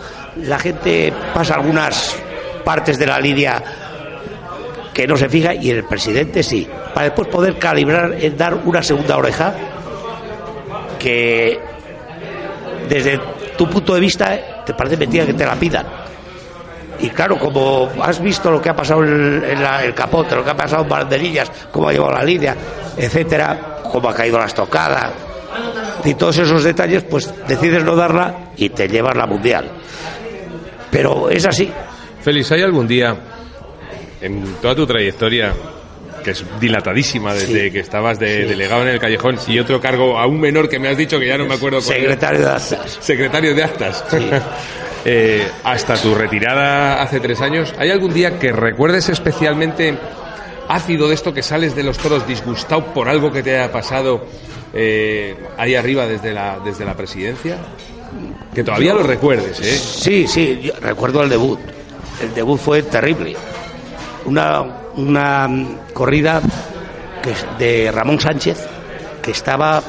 La gente pasa algunas partes de la línea que no se fija y el presidente sí. Para después poder calibrar, dar una segunda oreja que desde tu punto de vista te parece mentira que te la pidan. Y claro, como has visto lo que ha pasado en, en la- el capote, lo que ha pasado en banderillas, cómo ha llevado la línea, etcétera, cómo ha caído la estocada, y todos esos detalles, pues decides no darla y te llevas la mundial. Pero es así. Félix, ¿hay algún día en toda tu trayectoria, que es dilatadísima desde Sí. que estabas de Sí. delegado en el callejón y otro cargo aún menor que me has dicho que ya no me acuerdo cuál era? Secretario de Actas. secretario de actas Sí. Eh, hasta tu retirada hace tres años ¿hay algún día que recuerdes especialmente ácido de esto que sales de los toros disgustado por algo que te haya pasado eh, ahí arriba desde la, desde la presidencia? Que todavía lo recuerdes, ¿eh? Sí, sí, yo recuerdo el debut. El debut fue terrible. Una, una corrida de Ramón Sánchez que estaba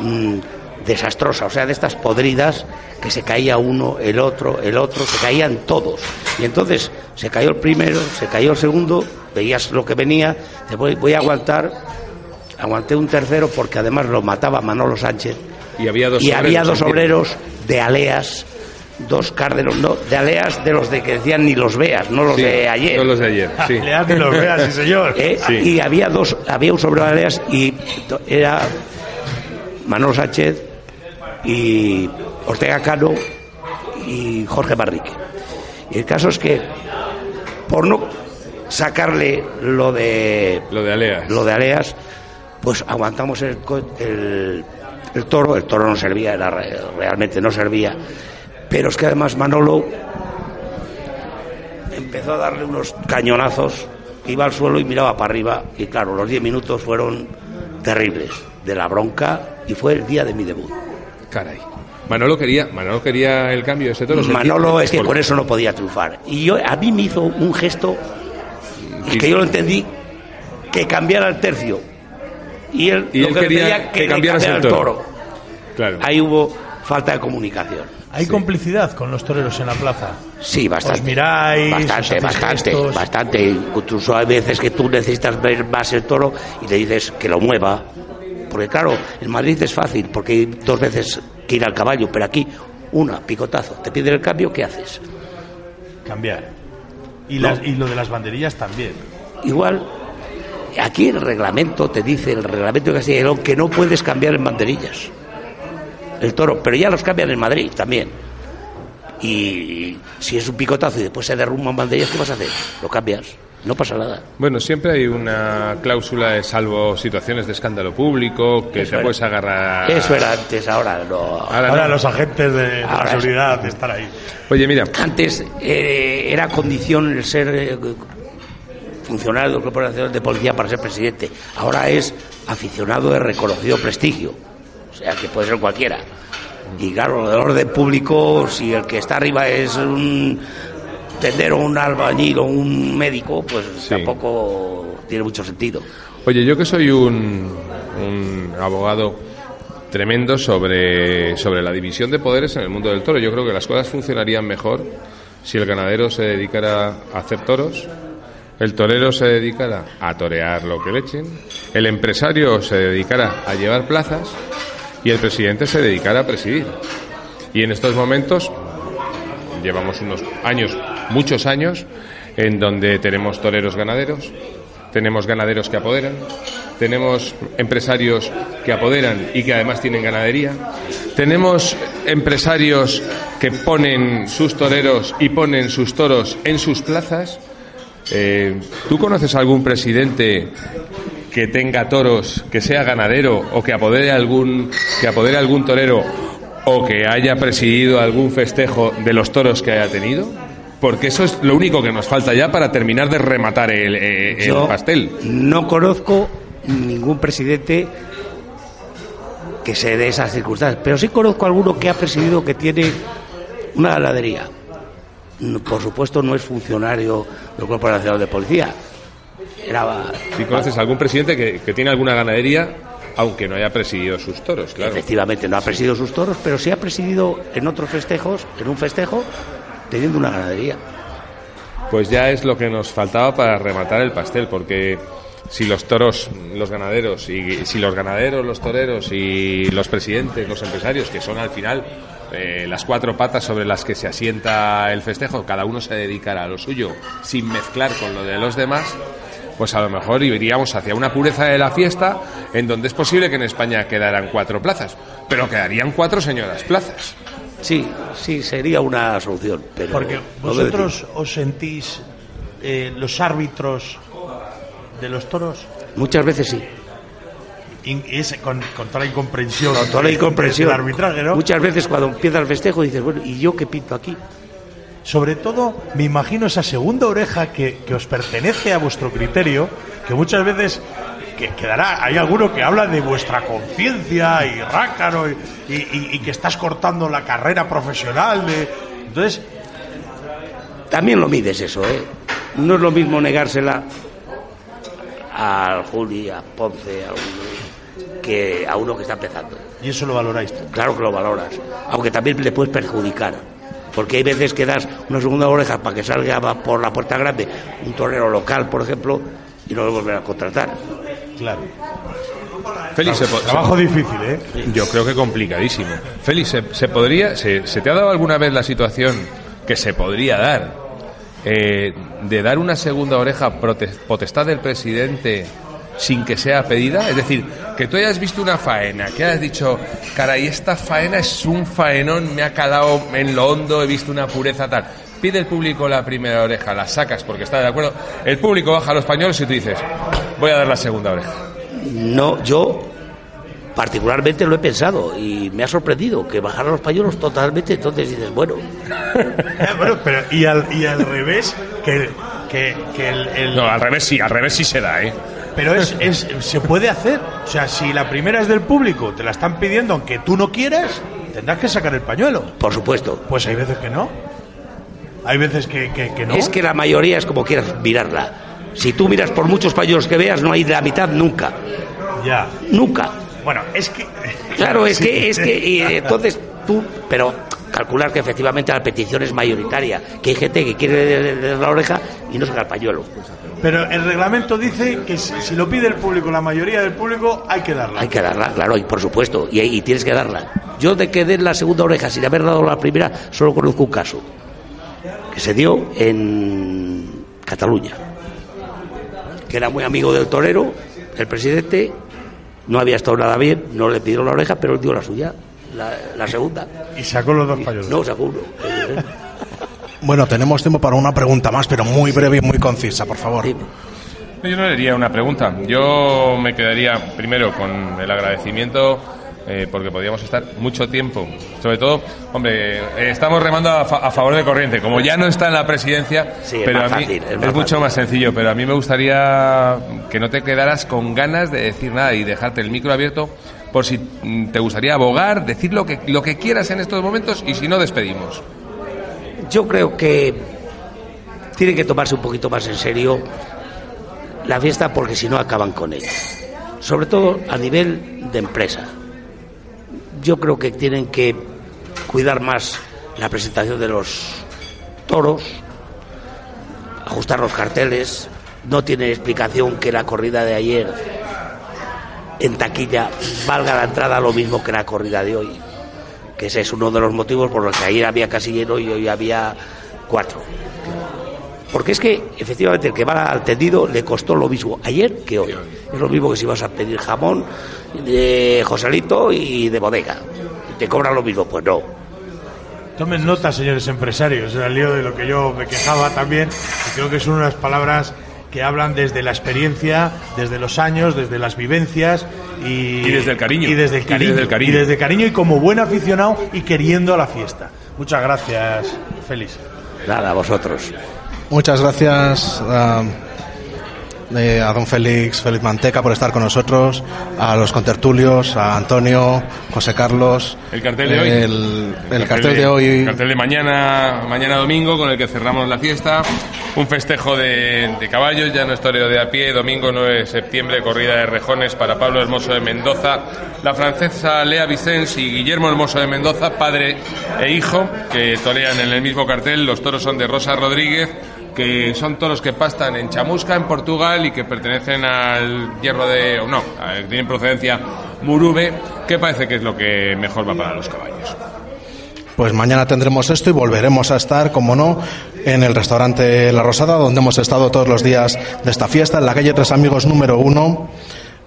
mm, desastrosa, o sea, de estas podridas que se caía uno, el otro, el otro, se caían todos. Y entonces se cayó el primero, se cayó el segundo, veías lo que venía, te voy, voy a aguantar, aguanté un tercero porque además lo mataba Manolo Sánchez. Y había dos y había dos obreros de aleas, dos cárdenos, no, de aleas de los de que decían ni los veas, no los Sí, de ayer. no los de ayer, sí. Le hacen los veas, sí señor. ¿Eh? Sí. Y había dos, había un sobrero de aleas y era Manolo Sánchez y Ortega Cano y Jorge Barrique. Y el caso es que por no sacarle lo de Lo de Aleas. lo de Aleas, pues aguantamos el, co- el, el toro, el toro no servía, era re- realmente no servía, pero es que además Manolo empezó a darle unos cañonazos, iba al suelo y miraba para arriba, y claro, los 10 minutos fueron terribles, de la bronca, y fue el día de mi debut. Caray. Manolo quería, Manolo quería el cambio de ese toro. ¿se Manolo es que Por- con eso no podía triunfar. Y yo, a mí me hizo un gesto que yo lo entendí, que cambiara el tercio. Y él, Y lo él que quería que cambiaras cambiara el toro. Claro. Ahí hubo falta de comunicación. ¿Hay complicidad con los toreros en la plaza? Sí, bastante. Os miráis, bastante, bastante, gestos. bastante. Incluso hay veces que tú necesitas ver más el toro y le dices que lo mueva. Porque claro, en Madrid es fácil, porque hay dos veces que ir al caballo, pero aquí una, picotazo. Te piden el cambio, ¿qué haces? Cambiar. Y, No. las- y lo de las banderillas también. Igual, aquí el reglamento te dice, el reglamento de Castilla y León, que no puedes cambiar en banderillas. El toro, pero ya los cambian en Madrid también. Y si es un picotazo y después se derrumban banderillas, ¿qué vas a hacer? Lo cambias, no pasa nada. Bueno, siempre hay una cláusula de salvo situaciones de escándalo público que Eso te era. puedes agarrar. Eso era antes, ahora no. Ahora Ahora no. los agentes de, de Ahora es- seguridad están ahí. Oye, mira, Antes eh, era condición el ser eh, funcionario de corporación de policía para ser presidente. Ahora es aficionado de reconocido prestigio. O sea, que puede ser cualquiera. Y claro, lo del orden público, si el que está arriba es un tendero, un albañil o un médico, pues Sí. tampoco tiene mucho sentido. Oye, yo que soy un, un abogado tremendo sobre, sobre la división de poderes en el mundo del toro, yo creo que las cosas funcionarían mejor si el ganadero se dedicara a hacer toros, el torero se dedicara a torear lo que le echen, el empresario se dedicara a llevar plazas y el presidente se dedicara a presidir. Y en estos momentos llevamos unos años, muchos años, en donde tenemos toreros ganaderos, tenemos ganaderos que apoderan, tenemos empresarios que apoderan y que además tienen ganadería, tenemos empresarios que ponen sus toreros y ponen sus toros en sus plazas. Eh, ¿Tú conoces algún presidente que tenga toros, que sea ganadero o que apodere algún que apodere algún torero o que haya presidido algún festejo de los toros que haya tenido? Porque eso es lo único que nos falta ya para terminar de rematar el, eh, el Yo pastel. No conozco ningún presidente que se dé esas circunstancias, pero sí conozco alguno que ha presidido que tiene una ganadería. Por supuesto, no es funcionario del Cuerpo Nacional de Policía. Si conoces algún presidente que, que tiene alguna ganadería, aunque no haya presidido sus toros, claro. efectivamente, no ha presidido sus toros, pero sí ha presidido en otros festejos, en un festejo, teniendo una ganadería. Pues ya es lo que nos faltaba para rematar el pastel, porque si los toros, los ganaderos, y si los ganaderos, los toreros y los presidentes, los empresarios, que son al final eh, las cuatro patas sobre las que se asienta el festejo, cada uno se dedicara a lo suyo sin mezclar con lo de los demás, pues a lo mejor iríamos hacia una pureza de la fiesta en donde es posible que en España quedaran cuatro plazas, pero quedarían cuatro señoras plazas. Sí, sí, sería una solución. Pero Porque no vosotros os sentís eh, los árbitros de los toros Muchas veces sí. in- es con, con toda la incomprensión. Con toda la incomprensión. del arbitraje, ¿no? Muchas veces cuando empieza el festejo dices, bueno, ¿y yo qué pinto aquí? Sobre todo, me imagino esa segunda oreja que, que os pertenece a vuestro criterio, que muchas veces que quedará, hay alguno que habla de vuestra conciencia y rácaro y, y- y- y que estás cortando la carrera profesional. De, entonces, También lo mides eso, ¿eh? No es lo mismo negársela al Juli, a Ponce, a uno, que a uno que está empezando. y eso lo valoráis. Claro que lo valoras, aunque también le puedes perjudicar. Porque hay veces que das una segunda oreja para que salga por la puerta grande un torero local, por ejemplo, y no lo volver a contratar. Claro. Félix, se po- se- Trabajo difícil, ¿eh? Yo creo que complicadísimo. Félix, ¿se, se podría, se, se te ha dado alguna vez la situación que se podría dar eh, de dar una segunda oreja potestad del presidente sin que sea pedida? Es decir, que tú hayas visto una faena, que hayas dicho, caray, esta faena es un faenón, me ha calado en lo hondo, he visto una pureza tal. Pide el público la primera oreja, la sacas porque está de acuerdo. El público baja los pañuelos y tú dices, voy a dar la segunda oreja. No, yo particularmente lo he pensado y me ha sorprendido que bajaran los pañuelos totalmente. Entonces dices, bueno, bueno, pero y al, y al revés, que, que, que el, el- No, al revés sí, al revés sí se da, ¿eh? Pero es, es, se puede hacer. O sea, si la primera es del público, te la están pidiendo aunque tú no quieras, tendrás que sacar el pañuelo. por supuesto. Pues hay veces que no. Hay veces que, que, que no. Es que la mayoría es como quieras mirarla. Si tú miras por muchos pañuelos que veas, no hay la mitad nunca. Ya. Nunca. Bueno, es que. Claro, es Sí. que, es que, y entonces tú, pero calcular que efectivamente la petición es mayoritaria, que hay gente que quiere de la oreja y no saca el pañuelo. Pero el reglamento dice que si, si lo pide el público, la mayoría del público, hay que darla. Hay que darla, claro, y por supuesto, y, y tienes que darla. Yo de que den la segunda oreja sin haber dado la primera, solo conozco un caso, que se dio en Cataluña, que era muy amigo del torero, el presidente, no había estado nada bien, no le pidió la oreja, pero él dio la suya, la, la segunda. Y sacó los dos pañuelos. No, seguro. Bueno, tenemos tiempo para una pregunta más, pero muy breve y muy concisa, por favor. Yo no le haría una pregunta. Yo me quedaría primero con el agradecimiento eh, porque podríamos estar mucho tiempo. Sobre todo, hombre, eh, estamos remando a, fa- a favor de corriente. Como ya no está en la presidencia, Sí, es pero más a mí fácil, es es, más mucho fácil. más sencillo. Pero a mí me gustaría que no te quedaras con ganas de decir nada y dejarte el micro abierto por si mm, te gustaría abogar, decir lo que, lo que quieras en estos momentos y si no, despedimos. Yo creo que tiene que tomarse un poquito más en serio la fiesta porque si no acaban con ella. Sobre todo a nivel de empresa. Yo creo que tienen que cuidar más la presentación de los toros, ajustar los carteles. No tiene explicación que la corrida de ayer en taquilla valga la entrada lo mismo que la corrida de hoy que ese es uno de los motivos por los que ayer había casi lleno y hoy había cuatro. Porque es que, efectivamente, el que va al tendido le costó lo mismo ayer que hoy. Es lo mismo que si vas a pedir jamón de Joselito y de bodega. Te cobran lo mismo. Pues no. Tomen nota, señores empresarios, era el lío de lo que yo me quejaba también, y creo que son unas palabras que hablan desde la experiencia, desde los años, desde las vivencias y, Y desde el cariño. Y desde el Y cariño. desde el cariño. Y desde el cariño y como buen aficionado y queriendo a la fiesta. Muchas gracias, Félix. Nada, vosotros. Muchas gracias ah, eh, a don Félix, Félix Manteca por estar con nosotros, a los contertulios, a Antonio, José Carlos. El cartel de hoy. El, el cartel de hoy. El cartel de mañana, mañana domingo, con el que cerramos la fiesta. Un festejo de, de caballos, ya no es toreo de a pie. Domingo 9 de septiembre, corrida de rejones para Pablo Hermoso de Mendoza. La francesa Lea Vicens y Guillermo Hermoso de Mendoza, padre e hijo, que torean en el mismo cartel. Los toros son de Rosa Rodríguez que son toros que pastan en Chamusca, en Portugal, y que pertenecen al hierro de. o no, tienen procedencia Murube, que parece que es lo que mejor va para los caballos. Pues mañana tendremos esto y volveremos a estar, como no, en el restaurante La Rosada, donde hemos estado todos los días de esta fiesta, en la calle Tres Amigos número uno,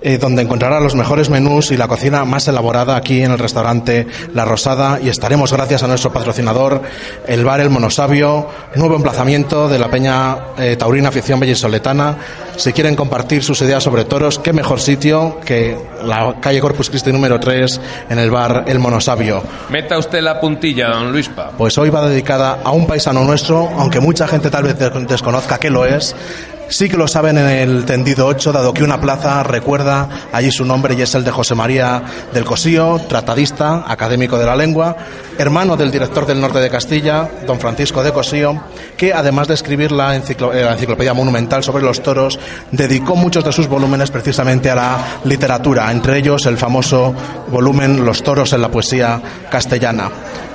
eh, donde encontrará los mejores menús y la cocina más elaborada aquí en el restaurante La Rosada. Y estaremos gracias a nuestro patrocinador, el bar El Monosabio, nuevo emplazamiento de la Peña eh, Taurina Afición Bellisoletana. Si quieren compartir sus ideas sobre toros, qué mejor sitio que la calle Corpus Christi número 3 en el bar El Monosabio. Meta usted la puntilla, don Luispa. Pues hoy va dedicada a un paisano nuestro, aunque mucha gente tal vez de- desconozca qué lo es. Sí que lo saben en el tendido 8, dado que una plaza recuerda allí su nombre y es el de José María del Cosío, tratadista, académico de la lengua, hermano del director del norte de Castilla, don Francisco de Cosío, que además de escribir la, enciclo- la enciclopedia monumental sobre los toros, dedicó muchos de sus volúmenes precisamente a la literatura, entre ellos el famoso volumen Los toros en la poesía castellana.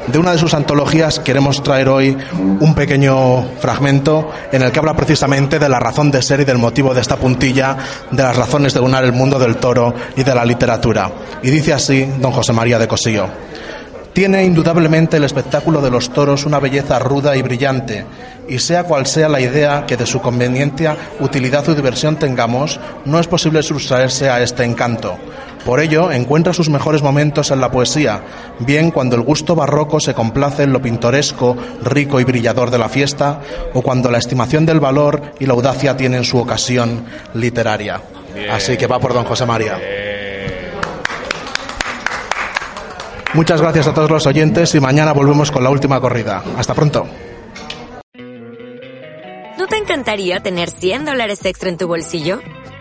De una de sus antologías queremos traer hoy un pequeño fragmento en el que habla precisamente de la razón de ser y del motivo de esta puntilla, de las razones de unar el mundo del toro y de la literatura. Y dice así don José María de Cosío. Tiene indudablemente el espectáculo de los toros una belleza ruda y brillante, y sea cual sea la idea que de su conveniencia, utilidad o diversión tengamos, no es posible sustraerse a este encanto. Por ello, encuentra sus mejores momentos en la poesía, bien cuando el gusto barroco se complace en lo pintoresco, rico y brillador de la fiesta, o cuando la estimación del valor y la audacia tienen su ocasión literaria. Bien. Así que va por don José María. Muchas gracias a todos los oyentes y mañana volvemos con la última corrida. Hasta pronto. ¿No te encantaría tener 100 dólares extra en tu bolsillo?